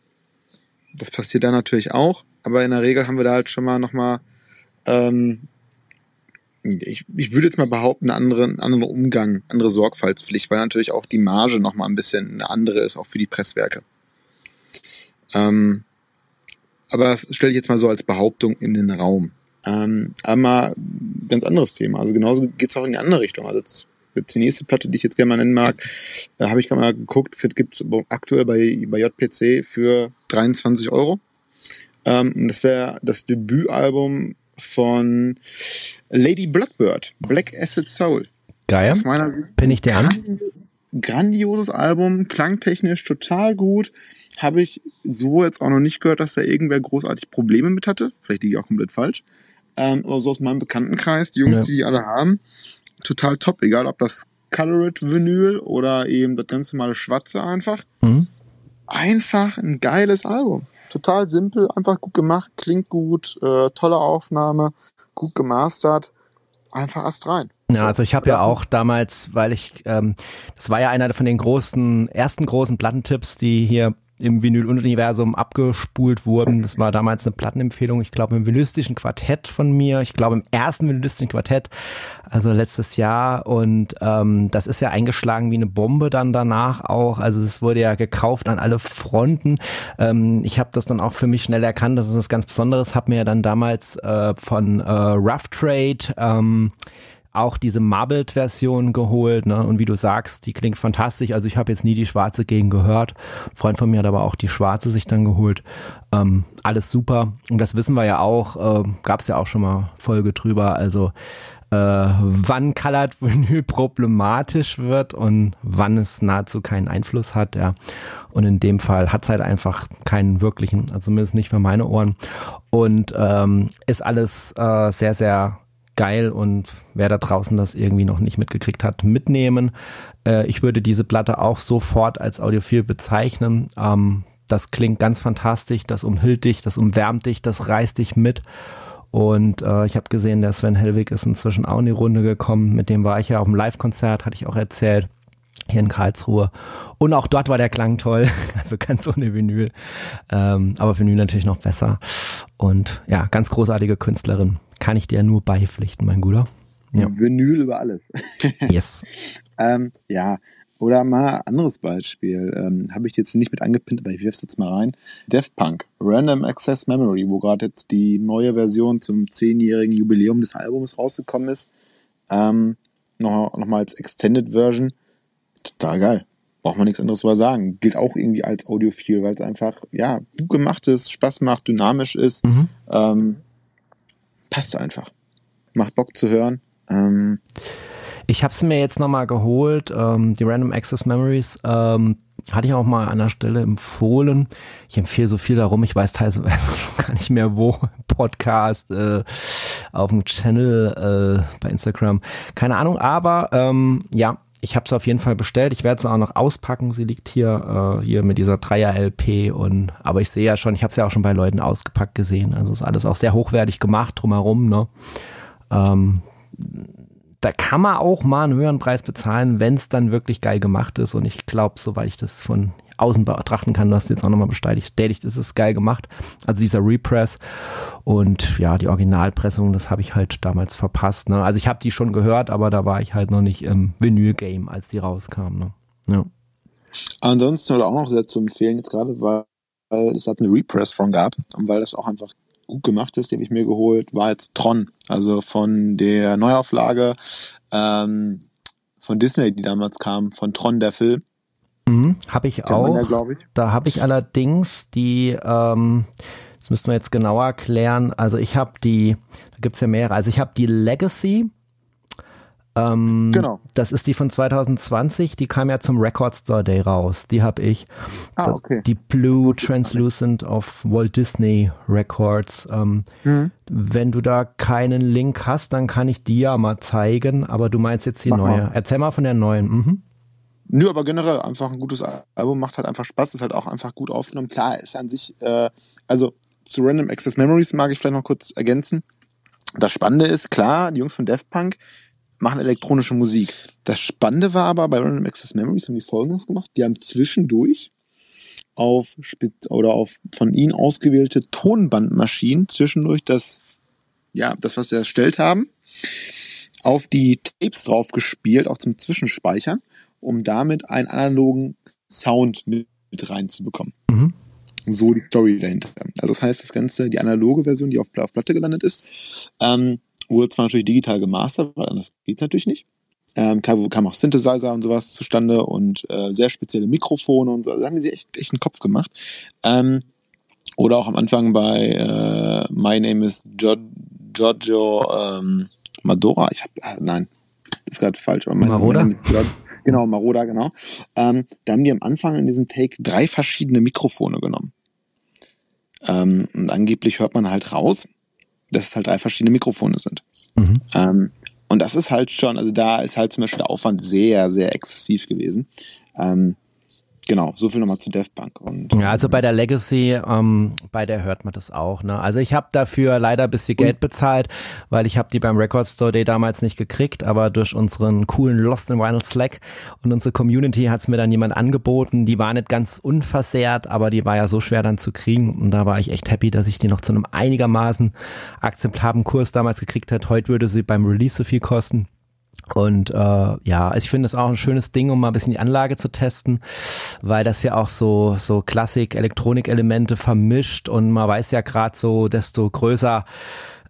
das passiert da natürlich auch, aber in der Regel haben wir da halt schon mal nochmal, ähm, ich, ich würde jetzt mal behaupten, einen anderen, anderen Umgang, andere Sorgfaltspflicht, weil natürlich auch die Marge nochmal ein bisschen eine andere ist, auch für die Presswerke. Ähm, aber das stelle ich jetzt mal so als Behauptung in den Raum. Ähm, aber ganz anderes Thema. Also genauso geht es auch in die andere Richtung. Also jetzt die nächste Platte, die ich jetzt gerne mal nennen mag, da habe ich gerade mal geguckt, gibt es aktuell bei, bei JPC für 23 Euro. Ähm, das wäre das Debütalbum von Lady Blackbird, Black Acid Soul. Geil. Bin ich der an? Grandioses Album, klangtechnisch total gut. Habe ich so jetzt auch noch nicht gehört, dass da irgendwer großartig Probleme mit hatte. Vielleicht liege ich auch komplett falsch. Ähm, aber so aus meinem Bekanntenkreis, die Jungs, ja. die, die alle haben, total top, egal ob das Colored Vinyl oder eben das ganz normale Schwarze einfach. Mhm. Einfach ein geiles Album. Total simpel, einfach gut gemacht, klingt gut, äh, tolle Aufnahme, gut gemastert. Einfach erst rein. Ja, also ich habe ja auch damals, weil ich, ähm, das war ja einer von den großen, ersten großen Plattentipps, die hier im Vinyl-Universum abgespult wurden. Das war damals eine Plattenempfehlung, ich glaube im vinylistischen Quartett von mir, ich glaube im ersten vinylistischen Quartett, also letztes Jahr. Und ähm, das ist ja eingeschlagen wie eine Bombe dann danach auch. Also es wurde ja gekauft an alle Fronten. Ähm, ich habe das dann auch für mich schnell erkannt, das ist was ganz Besonderes. Habe mir ja dann damals äh, von äh, Rough Trade ähm, auch diese Marbled-Version geholt, ne? Und wie du sagst, die klingt fantastisch. Also ich habe jetzt nie die schwarze gegen gehört. Ein Freund von mir hat aber auch die schwarze sich dann geholt. Ähm, alles super. Und das wissen wir ja auch, äh, gab es ja auch schon mal Folge drüber. Also äh, wann Colored Vinyl problematisch wird und wann es nahezu keinen Einfluss hat, ja. Und in dem Fall hat es halt einfach keinen wirklichen, also zumindest nicht für meine Ohren. Und ähm, ist alles äh, sehr, sehr geil und wer da draußen das irgendwie noch nicht mitgekriegt hat, mitnehmen. Äh, ich würde diese Platte auch sofort als Audiophil bezeichnen. Ähm, das klingt ganz fantastisch, das umhüllt dich, das umwärmt dich, das reißt dich mit. Und äh, ich habe gesehen, der Sven Hellwig ist inzwischen auch in die Runde gekommen. Mit dem war ich ja auf dem Live-Konzert, hatte ich auch erzählt, hier in Karlsruhe. Und auch dort war der Klang toll, also ganz ohne Vinyl. Ähm, aber Vinyl natürlich noch besser. Und ja, ganz großartige Künstlerin. Kann ich dir nur beipflichten, mein Guter. Ja. Vinyl über alles. yes. ähm, ja, oder mal anderes Beispiel. Ähm, Habe ich jetzt nicht mit angepinnt, aber ich wirf's jetzt mal rein. Daft Punk, Random Access Memory, wo gerade jetzt die neue Version zum zehnjährigen Jubiläum des Albums rausgekommen ist. Ähm, noch, noch mal als Extended Version. Total geil. Braucht man nichts anderes zu sagen. Gilt auch irgendwie als Audiophil, weil es einfach, ja, gut gemacht ist, Spaß macht, dynamisch ist. Mhm. Ähm, passt einfach. Macht Bock zu hören. Ähm, ich habe es mir jetzt nochmal geholt, ähm, die Random Access Memories. Ähm, hatte ich auch mal an der Stelle empfohlen. Ich empfehle so viel darum, ich weiß teilweise gar nicht mehr wo. Podcast, äh, auf dem Channel, äh, bei Instagram. Keine Ahnung, aber ähm, ja, ich habe es auf jeden Fall bestellt. Ich werde sie auch noch auspacken. Sie liegt hier, äh, hier mit dieser Dreier-LP und aber ich sehe ja schon, ich habe es ja auch schon bei Leuten ausgepackt gesehen. Also ist alles auch sehr hochwertig gemacht drumherum, ne? Ähm, da kann man auch mal einen höheren Preis bezahlen, wenn es dann wirklich geil gemacht ist. Und ich glaube, soweit ich das von außen betrachten kann, du hast jetzt auch nochmal bestätigt, bestätigt, ist es geil gemacht. Also dieser Repress und ja, die Originalpressung, das habe ich halt damals verpasst. Ne? Also ich habe die schon gehört, aber da war ich halt noch nicht im Vinyl-Game, als die rauskam. Ne? Ja. Ansonsten oder auch noch sehr zu empfehlen, jetzt gerade, weil, weil es da eine Repress von gab und weil das auch einfach gut gemacht ist, die habe ich mir geholt, war jetzt Tron, also von der Neuauflage ähm, von Disney, die damals kam, von Tron der Film. Mhm, habe ich Kann auch. Ja, ich. Da habe ich allerdings die, ähm, das müssten wir jetzt genauer erklären. Also ich habe die, da gibt es ja mehrere. Also ich habe die Legacy, ähm, genau. Das ist die von 2020, die kam ja zum Record Store Day raus. Die habe ich. Ah, okay. Die Blue Translucent of Walt Disney Records. Ähm, mhm. Wenn du da keinen Link hast, dann kann ich die ja mal zeigen, aber du meinst jetzt die Mach neue. Mal. Erzähl mal von der neuen. Mhm. Nö, aber generell einfach ein gutes Album, macht halt einfach Spaß, ist halt auch einfach gut aufgenommen. Klar, ist an sich, äh, also zu Random Access Memories mag ich vielleicht noch kurz ergänzen. Das Spannende ist, klar, die Jungs von Def Punk, machen elektronische Musik. Das Spannende war aber bei Random Access Memories haben die folgendes gemacht. Die haben zwischendurch auf oder auf von ihnen ausgewählte Tonbandmaschinen zwischendurch das, ja, das, was sie erstellt haben, auf die Tapes drauf gespielt, auch zum Zwischenspeichern, um damit einen analogen Sound mit, mit reinzubekommen. Mhm. So die Story dahinter. Also das heißt, das Ganze, die analoge Version, die auf, auf Platte gelandet ist, ähm, wurde zwar natürlich digital gemastert, weil anders geht es natürlich nicht. Ähm, klar, kam auch Synthesizer und sowas zustande und äh, sehr spezielle Mikrofone und so. Also, da haben sie echt, echt einen Kopf gemacht. Ähm, oder auch am Anfang bei äh, My Name is Giorgio ähm, Madora. Ich habe, äh, nein, das ist gerade falsch. Aber Maroda? Genau, Maroda, genau. Ähm, da haben die am Anfang in diesem Take drei verschiedene Mikrofone genommen. Ähm, und angeblich hört man halt raus, dass es halt drei verschiedene Mikrofone sind. Mhm. Ähm, und das ist halt schon, also da ist halt zum Beispiel der Aufwand sehr, sehr exzessiv gewesen. Ähm, Genau, so viel nochmal zu Daft Punk. Und, ja, also bei der Legacy, ähm, bei der hört man das auch. Ne? Also ich habe dafür leider ein bisschen Geld bezahlt, weil ich habe die beim Record Store Day damals nicht gekriegt, aber durch unseren coolen Lost in Vinyl Slack und unsere Community hat es mir dann jemand angeboten. Die war nicht ganz unversehrt, aber die war ja so schwer dann zu kriegen und da war ich echt happy, dass ich die noch zu einem einigermaßen akzeptablen Kurs damals gekriegt hat. Heute würde sie beim Release so viel kosten. Und äh, ja, also ich finde es auch ein schönes Ding, um mal ein bisschen die Anlage zu testen, weil das ja auch so so Klassik Elektronik-Elemente vermischt und man weiß ja gerade so, desto größer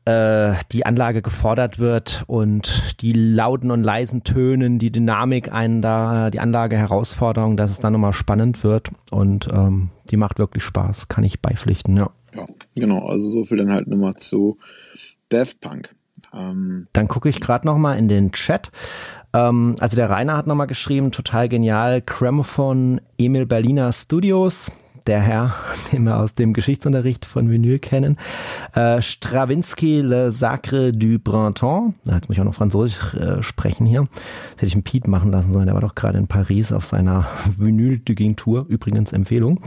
äh, die Anlage gefordert wird und die lauten und leisen Tönen, die Dynamik einen da, die Anlage Herausforderung, dass es dann nochmal spannend wird und ähm, die macht wirklich Spaß, kann ich beipflichten, ja. Ja, genau, also so viel dann halt nochmal zu Daft Punk. Ähm, Dann gucke ich gerade noch mal in den Chat. Ähm, also der Rainer hat noch mal geschrieben, total genial, Gramophone Emil Berliner Studios der Herr, den wir aus dem Geschichtsunterricht von Vinyl kennen. Äh, Stravinsky Le Sacre du Printemps. Jetzt muss ich auch noch Französisch äh, sprechen hier. Das hätte ich einen Pete machen lassen sollen. Der war doch gerade in Paris auf seiner Vinyl-Digging-Tour. Übrigens Empfehlung.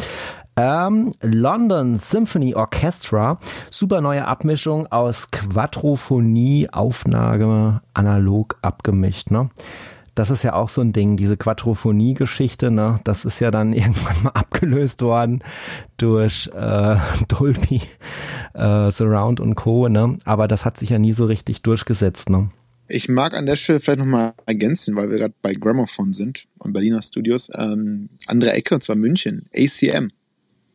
Ähm, London Symphony Orchestra, super neue Abmischung aus Quadrophonie, Aufnahme, analog abgemischt. Ne? Das ist ja auch so ein Ding, diese Quadrophonie-Geschichte, ne? Das ist ja dann irgendwann mal abgelöst worden durch äh, Dolby, äh, Surround und Co. Ne? Aber das hat sich ja nie so richtig durchgesetzt. Ne? Ich mag an der Stelle vielleicht nochmal ergänzen, weil wir gerade bei Gramophone sind und Berliner Studios. Ähm, andere Ecke, und zwar München, ACM.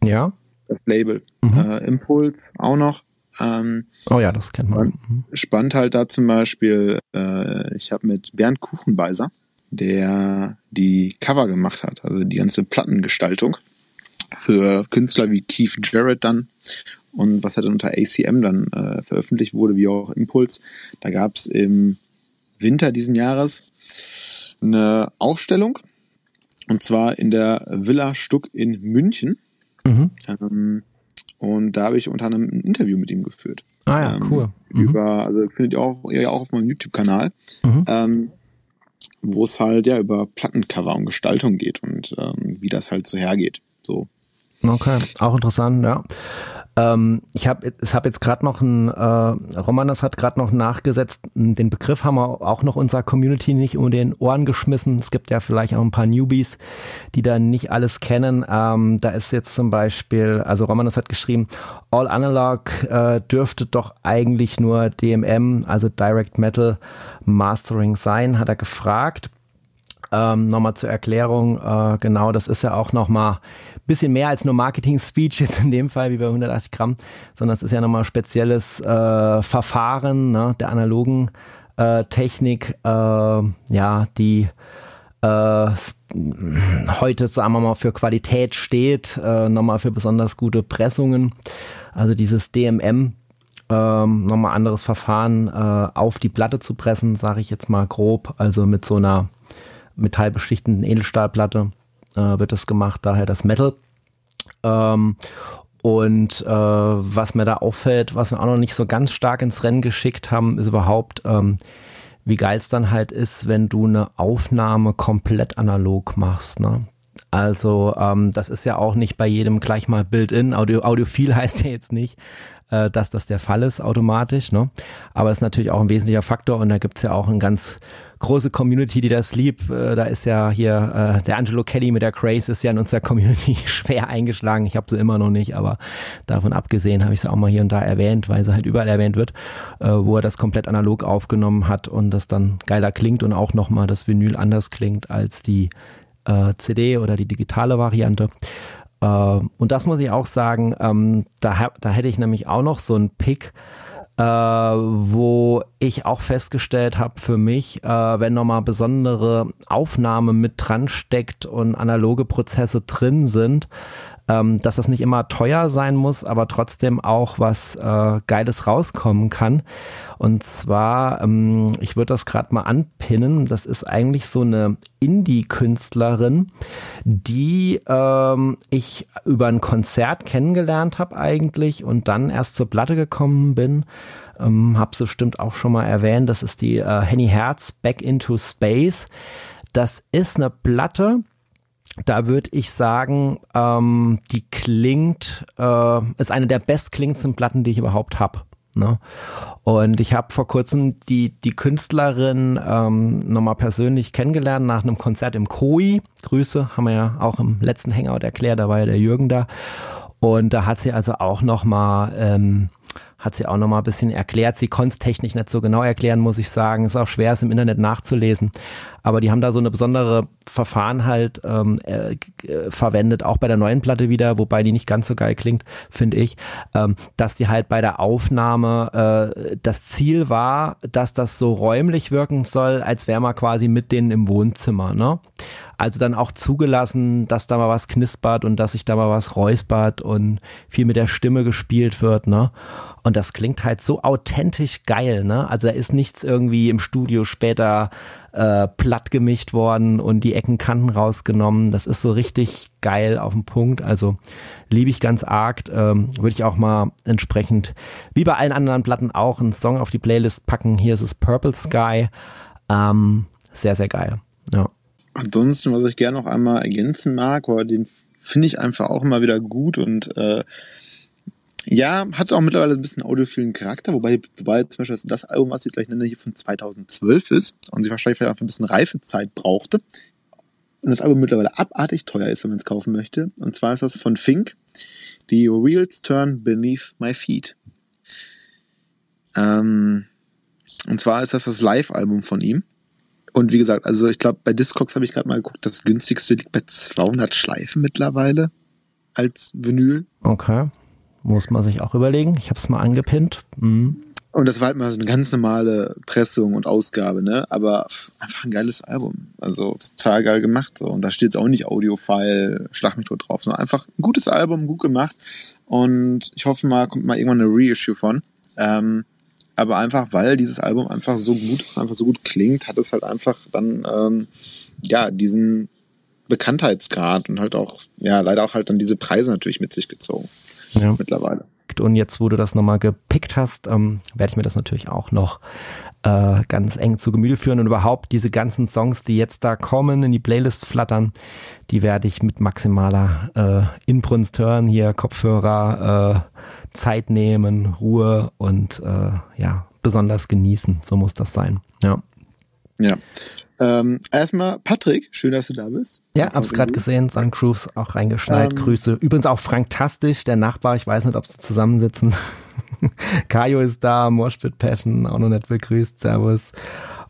Ja. Das Label. Mhm. Äh, Impuls auch noch. Ähm, oh ja, das kennt man. Mhm. Spannend halt da zum Beispiel, äh, ich habe mit Bernd Kuchenbeiser, der die Cover gemacht hat, also die ganze Plattengestaltung für Künstler wie Keith Jarrett dann und was halt dann unter ACM dann äh, veröffentlicht wurde, wie auch Impuls. Da gab es im Winter diesen Jahres eine Ausstellung und zwar in der Villa Stuck in München. Mhm. Ähm, und da habe ich unter anderem ein Interview mit ihm geführt. Ah ja, ähm, cool. Mhm. Über, also findet ihr auch, ihr auch auf meinem YouTube-Kanal, mhm. ähm, wo es halt ja über Plattencover und Gestaltung geht und ähm, wie das halt so hergeht. So. Okay, auch interessant, ja. Ähm, ich habe hab jetzt gerade noch ein, äh, Roman, das hat gerade noch nachgesetzt, den Begriff haben wir auch noch unserer Community nicht um den Ohren geschmissen. Es gibt ja vielleicht auch ein paar Newbies, die da nicht alles kennen. Ähm, da ist jetzt zum Beispiel, also Roman, das hat geschrieben, All Analog äh, dürfte doch eigentlich nur DMM, also Direct Metal Mastering sein, hat er gefragt. Ähm, nochmal zur Erklärung, äh, genau, das ist ja auch nochmal bisschen mehr als nur Marketing-Speech jetzt in dem Fall wie bei 180 Gramm, sondern es ist ja nochmal spezielles äh, Verfahren ne, der analogen äh, Technik, äh, ja, die äh, heute, sagen wir mal, für Qualität steht, äh, nochmal für besonders gute Pressungen. Also dieses DMM, ähm, nochmal anderes Verfahren äh, auf die Platte zu pressen, sage ich jetzt mal grob, also mit so einer metallbeschichtenden Edelstahlplatte wird das gemacht, daher das Metal. Ähm, und äh, was mir da auffällt, was wir auch noch nicht so ganz stark ins Rennen geschickt haben, ist überhaupt, ähm, wie geil es dann halt ist, wenn du eine Aufnahme komplett analog machst. Ne? Also ähm, das ist ja auch nicht bei jedem gleich mal Build-in. Audio, Audiophil heißt ja jetzt nicht, äh, dass das der Fall ist automatisch. Ne? Aber es ist natürlich auch ein wesentlicher Faktor und da gibt es ja auch ein ganz große Community, die das liebt. Äh, da ist ja hier äh, der Angelo Kelly mit der Craze ist ja in unserer Community schwer eingeschlagen. Ich habe sie immer noch nicht, aber davon abgesehen habe ich sie auch mal hier und da erwähnt, weil sie halt überall erwähnt wird, äh, wo er das komplett analog aufgenommen hat und das dann geiler klingt und auch nochmal das Vinyl anders klingt als die äh, CD oder die digitale Variante. Äh, und das muss ich auch sagen, ähm, da, da hätte ich nämlich auch noch so einen Pick äh, wo ich auch festgestellt habe für mich, äh, wenn nochmal besondere Aufnahme mit dran steckt und analoge Prozesse drin sind, ähm, dass das nicht immer teuer sein muss, aber trotzdem auch was äh, Geiles rauskommen kann. Und zwar, ähm, ich würde das gerade mal anpinnen, das ist eigentlich so eine Indie-Künstlerin, die ähm, ich über ein Konzert kennengelernt habe eigentlich und dann erst zur Platte gekommen bin. Ähm, hab's bestimmt auch schon mal erwähnt, das ist die äh, Henny Herz Back into Space. Das ist eine Platte, da würde ich sagen, ähm, die klingt, äh, ist eine der bestklingendsten Platten, die ich überhaupt habe. Ne? Und ich habe vor kurzem die, die Künstlerin ähm, nochmal persönlich kennengelernt nach einem Konzert im Koi. Grüße, haben wir ja auch im letzten Hangout erklärt, da war ja der Jürgen da. Und da hat sie also auch nochmal ähm, hat sie auch noch mal ein bisschen erklärt. Sie konnte es technisch nicht so genau erklären, muss ich sagen. Ist auch schwer, es im Internet nachzulesen. Aber die haben da so eine besondere Verfahren halt ähm, äh, verwendet, auch bei der neuen Platte wieder, wobei die nicht ganz so geil klingt, finde ich, ähm, dass die halt bei der Aufnahme äh, das Ziel war, dass das so räumlich wirken soll, als wäre man quasi mit denen im Wohnzimmer. Ne? Also dann auch zugelassen, dass da mal was knispert und dass sich da mal was räuspert und viel mit der Stimme gespielt wird. Ne? Und das klingt halt so authentisch geil, ne? Also da ist nichts irgendwie im Studio später äh, platt gemischt worden und die Eckenkanten rausgenommen. Das ist so richtig geil auf den Punkt. Also liebe ich ganz arg. Ähm, Würde ich auch mal entsprechend, wie bei allen anderen Platten auch, einen Song auf die Playlist packen. Hier ist es Purple Sky. Ähm, sehr, sehr geil. Ja. Ansonsten, was ich gerne noch einmal ergänzen mag, oder den finde ich einfach auch immer wieder gut und äh, ja, hat auch mittlerweile ein bisschen audiophilen Charakter, wobei, wobei zum Beispiel das Album, was ich gleich nenne, hier von 2012 ist und sie wahrscheinlich auch ein bisschen Reifezeit brauchte. Und das Album mittlerweile abartig teuer ist, wenn man es kaufen möchte. Und zwar ist das von Fink, die Wheels Turn Beneath My Feet. Ähm, und zwar ist das das Live-Album von ihm. Und wie gesagt, also ich glaube, bei Discogs habe ich gerade mal geguckt, das günstigste liegt bei 200 Schleifen mittlerweile als Vinyl. Okay. Muss man sich auch überlegen. Ich habe es mal angepinnt. Mhm. Und das war halt mal so eine ganz normale Pressung und Ausgabe, ne? Aber einfach ein geiles Album. Also total geil gemacht. So. Und da steht jetzt auch nicht Audiofile, drauf, sondern einfach ein gutes Album, gut gemacht. Und ich hoffe mal, kommt mal irgendwann eine Reissue von. Ähm, aber einfach, weil dieses Album einfach so gut einfach so gut klingt, hat es halt einfach dann ähm, ja diesen Bekanntheitsgrad und halt auch ja leider auch halt dann diese Preise natürlich mit sich gezogen ja. mittlerweile. Und jetzt, wo du das nochmal gepickt hast, ähm, werde ich mir das natürlich auch noch äh, ganz eng zu Gemüte führen und überhaupt diese ganzen Songs, die jetzt da kommen, in die Playlist flattern, die werde ich mit maximaler äh, Inbrunst hören, hier Kopfhörer, äh, Zeit nehmen, Ruhe und äh, ja, besonders genießen. So muss das sein. Ja. Ja. Ähm, erstmal, Patrick, schön, dass du da bist. Ja, hab's gerade gesehen, Sun Cruise auch reingeschneit. Ähm, Grüße. Übrigens auch Frank Tastisch, der Nachbar, ich weiß nicht, ob sie zusammensitzen. Kajo ist da, Morspit Passion, auch noch nicht begrüßt, Servus.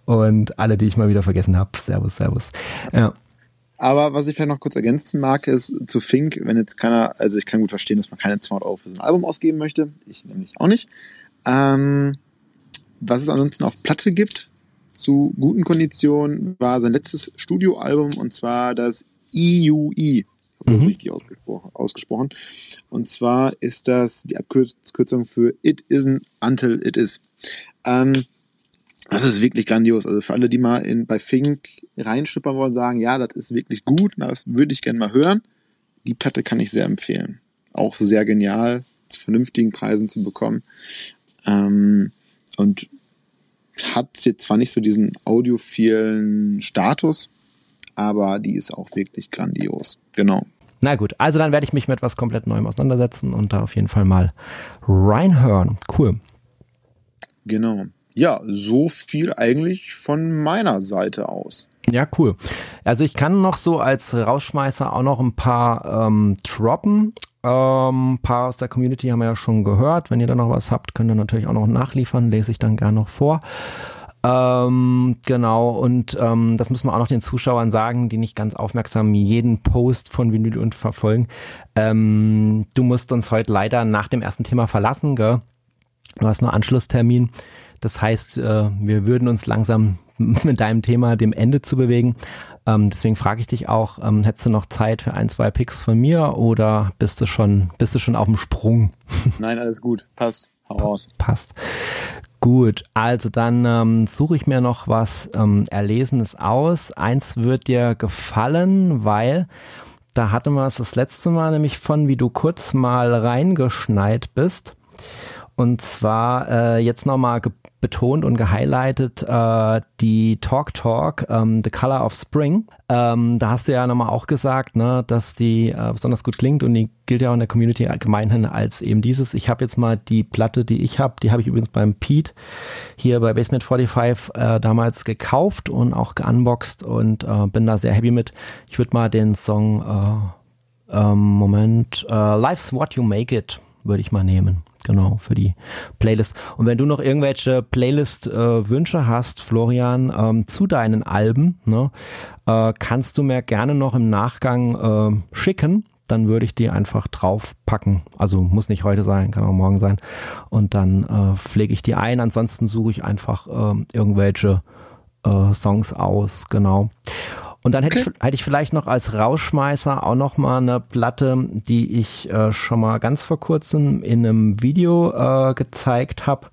Und alle, die ich mal wieder vergessen habe, Servus, Servus. Ja. Aber was ich vielleicht noch kurz ergänzen mag, ist zu Fink, wenn jetzt keiner, also ich kann gut verstehen, dass man keine 200 Euro für so ein Album ausgeben möchte. Ich nämlich auch nicht. Ähm, was es ansonsten auf Platte gibt, zu guten Konditionen, war sein letztes Studioalbum und zwar das EUE. Ich hoffe, das richtig ausgesprochen, ausgesprochen. Und zwar ist das die Abkürzung für It Isn't Until It Is. Ähm, das ist wirklich grandios. Also für alle, die mal in, bei Fink reinschippern wollen, sagen, ja, das ist wirklich gut, das würde ich gerne mal hören. Die Platte kann ich sehr empfehlen. Auch sehr genial, zu vernünftigen Preisen zu bekommen. Ähm, und hat jetzt zwar nicht so diesen audiophilen Status, aber die ist auch wirklich grandios. Genau. Na gut, also dann werde ich mich mit etwas komplett Neuem auseinandersetzen und da auf jeden Fall mal reinhören. Cool. Genau ja, so viel eigentlich von meiner Seite aus. Ja, cool. Also ich kann noch so als Rausschmeißer auch noch ein paar ähm, droppen. Ähm, ein paar aus der Community haben wir ja schon gehört. Wenn ihr da noch was habt, könnt ihr natürlich auch noch nachliefern. Lese ich dann gerne noch vor. Ähm, genau, und ähm, das müssen wir auch noch den Zuschauern sagen, die nicht ganz aufmerksam jeden Post von Vinyl und verfolgen. Ähm, du musst uns heute leider nach dem ersten Thema verlassen, gell? Du hast noch Anschlusstermin. Das heißt, äh, wir würden uns langsam mit deinem Thema dem Ende zu bewegen. Ähm, deswegen frage ich dich auch, ähm, hättest du noch Zeit für ein, zwei Picks von mir oder bist du schon, bist du schon auf dem Sprung? Nein, alles gut. Passt. Hau raus. Passt. Gut, also dann ähm, suche ich mir noch was ähm, Erlesenes aus. Eins wird dir gefallen, weil da hatten wir es das letzte Mal nämlich von, wie du kurz mal reingeschneit bist. Und zwar äh, jetzt nochmal betont und gehighlightet äh, die Talk Talk, ähm, The Color of Spring. Ähm, da hast du ja nochmal auch gesagt, ne, dass die äh, besonders gut klingt und die gilt ja auch in der Community allgemein als eben dieses. Ich habe jetzt mal die Platte, die ich habe, die habe ich übrigens beim Pete hier bei Basement 45 äh, damals gekauft und auch geunboxed und äh, bin da sehr happy mit. Ich würde mal den Song äh, ähm, Moment, äh, Life's What You Make It würde ich mal nehmen. Genau, für die Playlist. Und wenn du noch irgendwelche Playlist-Wünsche äh, hast, Florian, ähm, zu deinen Alben, ne, äh, kannst du mir gerne noch im Nachgang äh, schicken. Dann würde ich die einfach draufpacken. Also muss nicht heute sein, kann auch morgen sein. Und dann äh, pflege ich die ein. Ansonsten suche ich einfach äh, irgendwelche äh, Songs aus. Genau. Und dann hätte, okay. ich, hätte ich vielleicht noch als Rauschmeißer auch noch mal eine Platte, die ich äh, schon mal ganz vor kurzem in einem Video äh, gezeigt habe.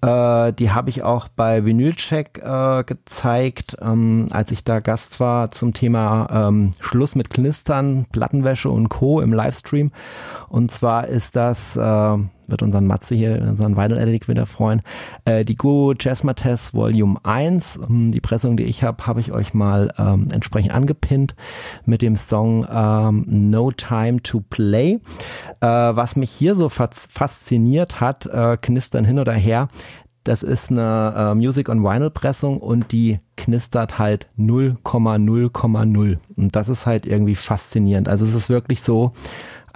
Äh, die habe ich auch bei Vinylcheck äh, gezeigt, ähm, als ich da Gast war zum Thema ähm, Schluss mit Knistern, Plattenwäsche und Co. im Livestream. Und zwar ist das äh, wird unseren Matze hier, unseren Vinyl Addict wieder freuen. Äh, die Go Jazzmatess Volume 1, ähm, die Pressung, die ich habe, habe ich euch mal ähm, entsprechend angepinnt mit dem Song ähm, No Time to Play. Äh, was mich hier so fasziniert hat, äh, knistern hin oder her, das ist eine äh, Music on Vinyl Pressung und die knistert halt 0,0,0. Und das ist halt irgendwie faszinierend. Also es ist wirklich so,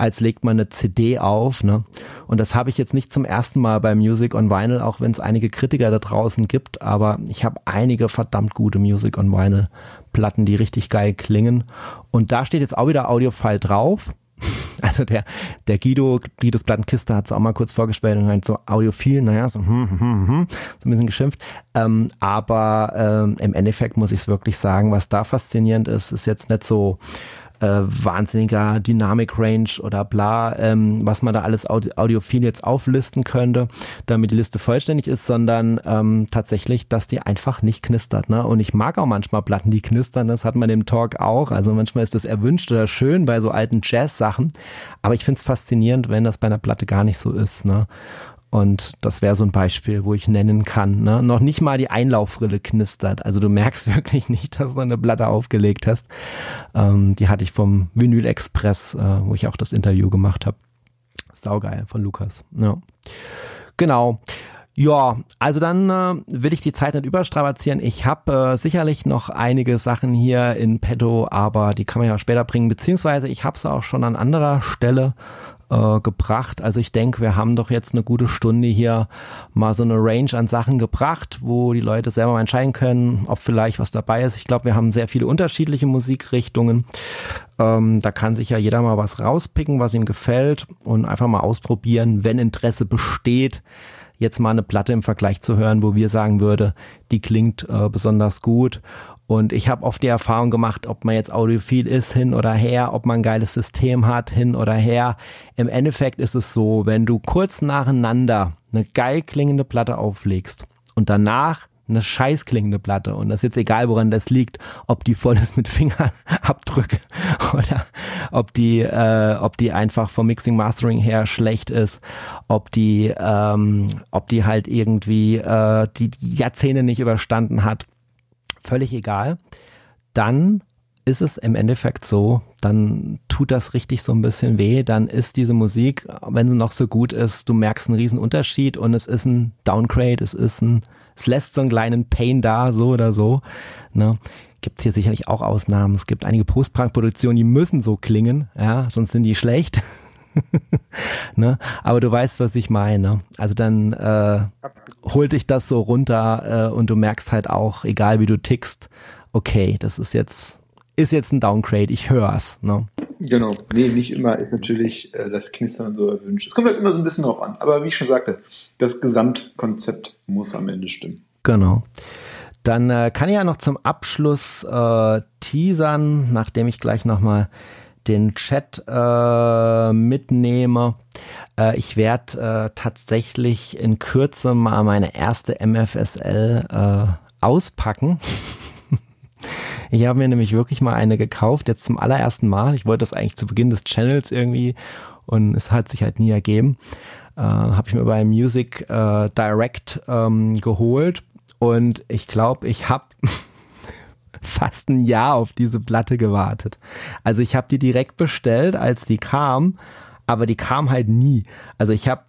als legt man eine CD auf. Ne? Und das habe ich jetzt nicht zum ersten Mal bei Music on Vinyl, auch wenn es einige Kritiker da draußen gibt, aber ich habe einige verdammt gute Music on Vinyl Platten, die richtig geil klingen. Und da steht jetzt auch wieder Audiofile drauf. Also der, der Guido, Guidos Plattenkiste hat es auch mal kurz vorgestellt und halt so audiophil, naja, so, hm, hm, hm, hm, so ein bisschen geschimpft. Ähm, aber ähm, im Endeffekt muss ich es wirklich sagen, was da faszinierend ist, ist jetzt nicht so wahnsinniger Dynamic Range oder bla, ähm, was man da alles audi audiophil jetzt auflisten könnte, damit die Liste vollständig ist, sondern ähm, tatsächlich, dass die einfach nicht knistert. Ne? Und ich mag auch manchmal Platten, die knistern, das hat man im Talk auch. Also manchmal ist das erwünscht oder schön bei so alten Jazz-Sachen. Aber ich finde es faszinierend, wenn das bei einer Platte gar nicht so ist. Ne? Und das wäre so ein Beispiel, wo ich nennen kann. Ne? Noch nicht mal die Einlaufrille knistert. Also du merkst wirklich nicht, dass du eine Platte aufgelegt hast. Ähm, die hatte ich vom Vinyl Express, äh, wo ich auch das Interview gemacht habe. Saugeil von Lukas. Ja. Genau. Ja, also dann äh, will ich die Zeit nicht überstrapazieren. Ich habe äh, sicherlich noch einige Sachen hier in petto, aber die kann man ja später bringen, beziehungsweise ich habe es auch schon an anderer Stelle äh, gebracht. Also ich denke, wir haben doch jetzt eine gute Stunde hier mal so eine Range an Sachen gebracht, wo die Leute selber mal entscheiden können, ob vielleicht was dabei ist. Ich glaube, wir haben sehr viele unterschiedliche Musikrichtungen. Ähm, da kann sich ja jeder mal was rauspicken, was ihm gefällt und einfach mal ausprobieren, wenn Interesse besteht jetzt mal eine Platte im Vergleich zu hören, wo wir sagen würde, die klingt äh, besonders gut und ich habe oft die Erfahrung gemacht, ob man jetzt audiophil ist, hin oder her, ob man ein geiles System hat, hin oder her. Im Endeffekt ist es so, wenn du kurz nacheinander eine geil klingende Platte auflegst und danach eine scheiß klingende Platte und das ist jetzt egal, woran das liegt, ob die voll ist mit Fingerabdrücke oder ob die, äh, ob die einfach vom Mixing Mastering her schlecht ist, ob die, ähm, ob die halt irgendwie äh, die Jahrzehnte nicht überstanden hat völlig egal, dann ist es im Endeffekt so, dann tut das richtig so ein bisschen weh, dann ist diese Musik, wenn sie noch so gut ist, du merkst einen riesen Unterschied und es ist ein Downgrade, es ist ein, es lässt so einen kleinen Pain da, so oder so. Ne? Gibt es hier sicherlich auch Ausnahmen. Es gibt einige Postprank-Produktionen, die müssen so klingen, ja, sonst sind die schlecht. ne? Aber du weißt, was ich meine. Also dann äh, holt dich das so runter äh, und du merkst halt auch, egal wie du tickst, okay, das ist jetzt ist jetzt ein Downgrade, ich hör's. Ne? Genau, nee, nicht immer ist natürlich äh, das Knistern so erwünscht. Es kommt halt immer so ein bisschen drauf an. Aber wie ich schon sagte, das Gesamtkonzept muss am Ende stimmen. Genau. Dann äh, kann ich ja noch zum Abschluss äh, teasern, nachdem ich gleich nochmal den Chat äh, mitnehme. Äh, ich werde äh, tatsächlich in Kürze mal meine erste MFSL äh, auspacken. ich habe mir nämlich wirklich mal eine gekauft, jetzt zum allerersten Mal. Ich wollte das eigentlich zu Beginn des Channels irgendwie und es hat sich halt nie ergeben. Äh, habe ich mir bei Music äh, Direct ähm, geholt und ich glaube, ich habe fast ein Jahr auf diese Platte gewartet. Also ich habe die direkt bestellt, als die kam, aber die kam halt nie. Also ich habe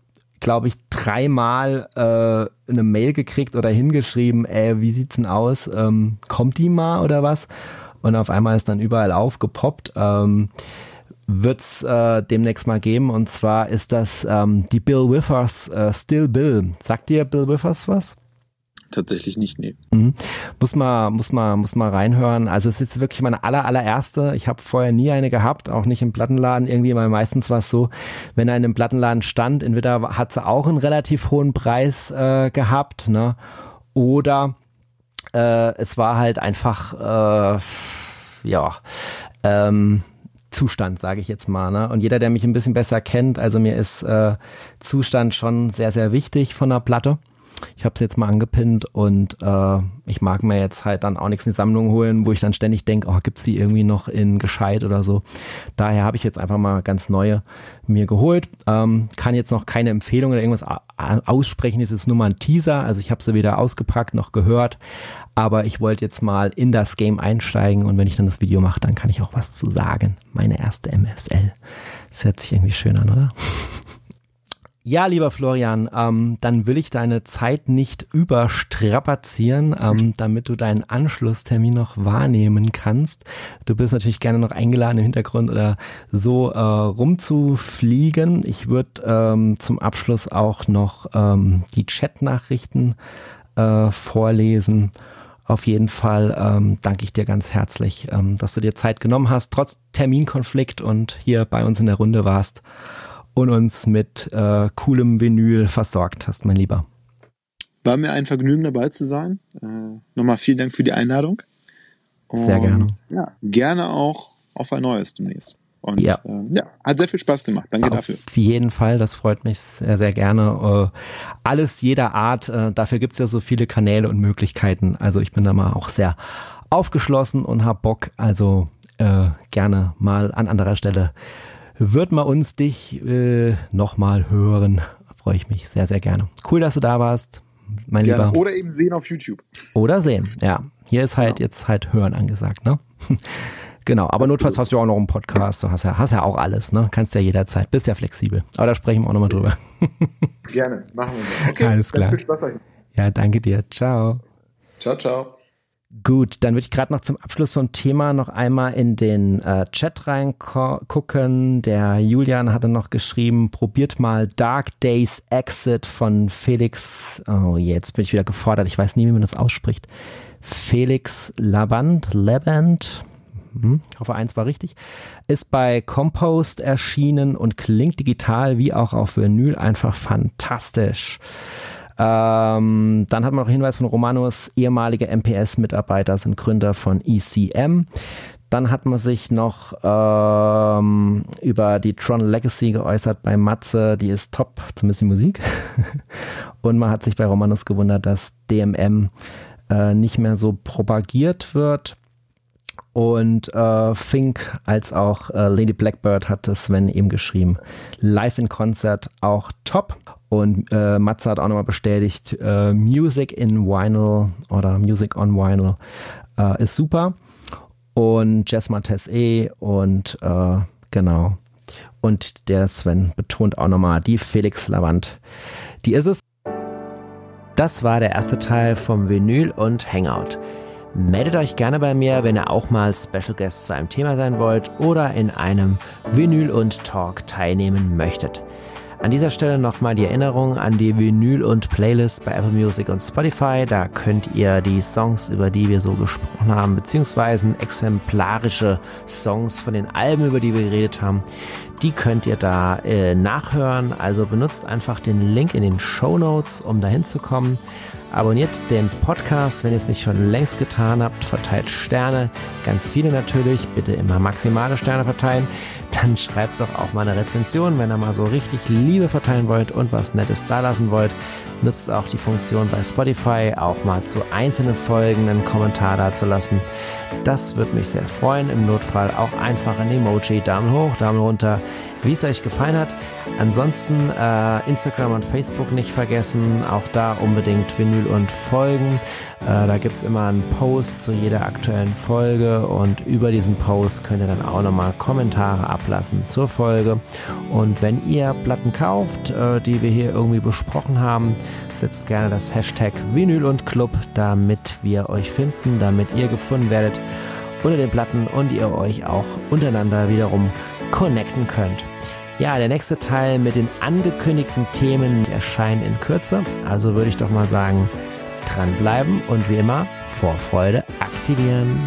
glaube ich, dreimal äh, eine Mail gekriegt oder hingeschrieben, ey, wie sieht's denn aus? Ähm, kommt die mal oder was? Und auf einmal ist dann überall aufgepoppt. Ähm, wird's äh, demnächst mal geben und zwar ist das ähm, die Bill Withers äh, Still Bill. Sagt dir Bill Withers was? Tatsächlich nicht, nee. Mhm. Muss man, muss man, muss man reinhören. Also es ist wirklich meine aller, allererste. Ich habe vorher nie eine gehabt, auch nicht im Plattenladen irgendwie, weil meistens war es so, wenn in einem Plattenladen stand, entweder hat sie auch einen relativ hohen Preis äh, gehabt, ne? Oder äh, es war halt einfach, äh, ja, ähm, Zustand, sage ich jetzt mal. Ne? Und jeder, der mich ein bisschen besser kennt, also mir ist äh, Zustand schon sehr, sehr wichtig von der Platte. Ich habe es jetzt mal angepinnt und äh, ich mag mir jetzt halt dann auch nichts in die Sammlung holen, wo ich dann ständig denke, oh, gibt's die irgendwie noch in gescheit oder so. Daher habe ich jetzt einfach mal ganz neue mir geholt. Ähm, kann jetzt noch keine Empfehlung oder irgendwas aussprechen, es ist nur mal ein Teaser. Also ich habe sie weder ausgepackt noch gehört, aber ich wollte jetzt mal in das Game einsteigen und wenn ich dann das Video mache, dann kann ich auch was zu sagen. Meine erste MSL. Das hört sich irgendwie schön an, oder? Ja, lieber Florian, ähm, dann will ich deine Zeit nicht überstrapazieren, ähm, damit du deinen Anschlusstermin noch wahrnehmen kannst. Du bist natürlich gerne noch eingeladen im Hintergrund oder so äh, rumzufliegen. Ich würde ähm, zum Abschluss auch noch ähm, die Chatnachrichten äh, vorlesen. Auf jeden Fall ähm, danke ich dir ganz herzlich, ähm, dass du dir Zeit genommen hast, trotz Terminkonflikt und hier bei uns in der Runde warst und uns mit äh, coolem Vinyl versorgt hast, mein Lieber. War mir ein Vergnügen dabei zu sein. Äh, nochmal vielen Dank für die Einladung. Und, Sehr gerne. Ja, gerne auch auf ein neues demnächst. Und ja. Äh, ja, hat sehr viel Spaß gemacht. Danke auf dafür. Auf jeden Fall, das freut mich sehr, sehr gerne. Äh, alles jeder Art. Äh, dafür gibt es ja so viele Kanäle und Möglichkeiten. Also ich bin da mal auch sehr aufgeschlossen und habe Bock. Also äh, gerne mal an anderer Stelle wird man uns dich äh, nochmal hören. Freue ich mich sehr, sehr gerne. Cool, dass du da warst, mein gerne. Lieber. Oder eben sehen auf YouTube. Oder sehen, ja. Hier ist halt ja. jetzt halt Hören angesagt, ne? genau, aber notfalls hast du auch noch einen Podcast, du hast ja, hast ja auch alles, ne? Kannst ja jederzeit, bist ja flexibel. Aber da sprechen wir auch nochmal drüber. gerne, machen wir so. Okay, alles klar. Viel Spaß euch. Ja, danke dir. Ciao. Ciao, ciao. Gut, dann würde ich gerade noch zum Abschluss vom Thema noch einmal in den äh, Chat reingucken. Der Julian hatte noch geschrieben, probiert mal Dark Days Exit von Felix. Oh, jetzt bin ich wieder gefordert. Ich weiß nie, wie man das ausspricht. Felix Laband, Laband. Hm, ich hoffe, eins war richtig. Ist bei Compost erschienen und klingt digital wie auch auf Vinyl einfach fantastisch. Ähm, dann hat man noch Hinweis von Romanus, ehemalige MPS-Mitarbeiter sind Gründer von ECM. Dann hat man sich noch ähm, über die Tron Legacy geäußert bei Matze, die ist top, zumindest die Musik. Und man hat sich bei Romanus gewundert, dass DMM äh, nicht mehr so propagiert wird. Und äh, Fink als auch äh, Lady Blackbird hat es, wenn eben geschrieben, live in Konzert auch top. Und äh, Matze hat auch nochmal bestätigt, äh, Music in Vinyl oder Music on Vinyl äh, ist super. Und Jess Martes E und äh, genau. Und der Sven betont auch nochmal die Felix Lavant. Die ist es. Das war der erste Teil vom Vinyl und Hangout. Meldet euch gerne bei mir, wenn ihr auch mal Special Guest zu einem Thema sein wollt oder in einem Vinyl und Talk teilnehmen möchtet. An dieser Stelle nochmal die Erinnerung an die Vinyl und Playlist bei Apple Music und Spotify. Da könnt ihr die Songs, über die wir so gesprochen haben, beziehungsweise exemplarische Songs von den Alben, über die wir geredet haben, die könnt ihr da äh, nachhören. Also benutzt einfach den Link in den Show Notes, um dahin zu kommen. Abonniert den Podcast, wenn ihr es nicht schon längst getan habt. Verteilt Sterne, ganz viele natürlich. Bitte immer maximale Sterne verteilen. Dann schreibt doch auch mal eine Rezension, wenn ihr mal so richtig Liebe verteilen wollt und was Nettes da lassen wollt. Nutzt auch die Funktion bei Spotify, auch mal zu einzelnen Folgen einen Kommentar da zu lassen. Das würde mich sehr freuen. Im Notfall auch einfach ein Emoji, Daumen hoch, Daumen runter, wie es euch gefallen hat. Ansonsten äh, Instagram und Facebook nicht vergessen, auch da unbedingt Vinyl und Folgen. Äh, da gibt es immer einen Post zu jeder aktuellen Folge und über diesen Post könnt ihr dann auch nochmal Kommentare ablassen zur Folge. Und wenn ihr Platten kauft, äh, die wir hier irgendwie besprochen haben, setzt gerne das Hashtag Vinyl und Club, damit wir euch finden, damit ihr gefunden werdet unter den Platten und ihr euch auch untereinander wiederum connecten könnt. Ja, der nächste Teil mit den angekündigten Themen erscheint in Kürze. Also würde ich doch mal sagen, dranbleiben und wie immer Vorfreude aktivieren.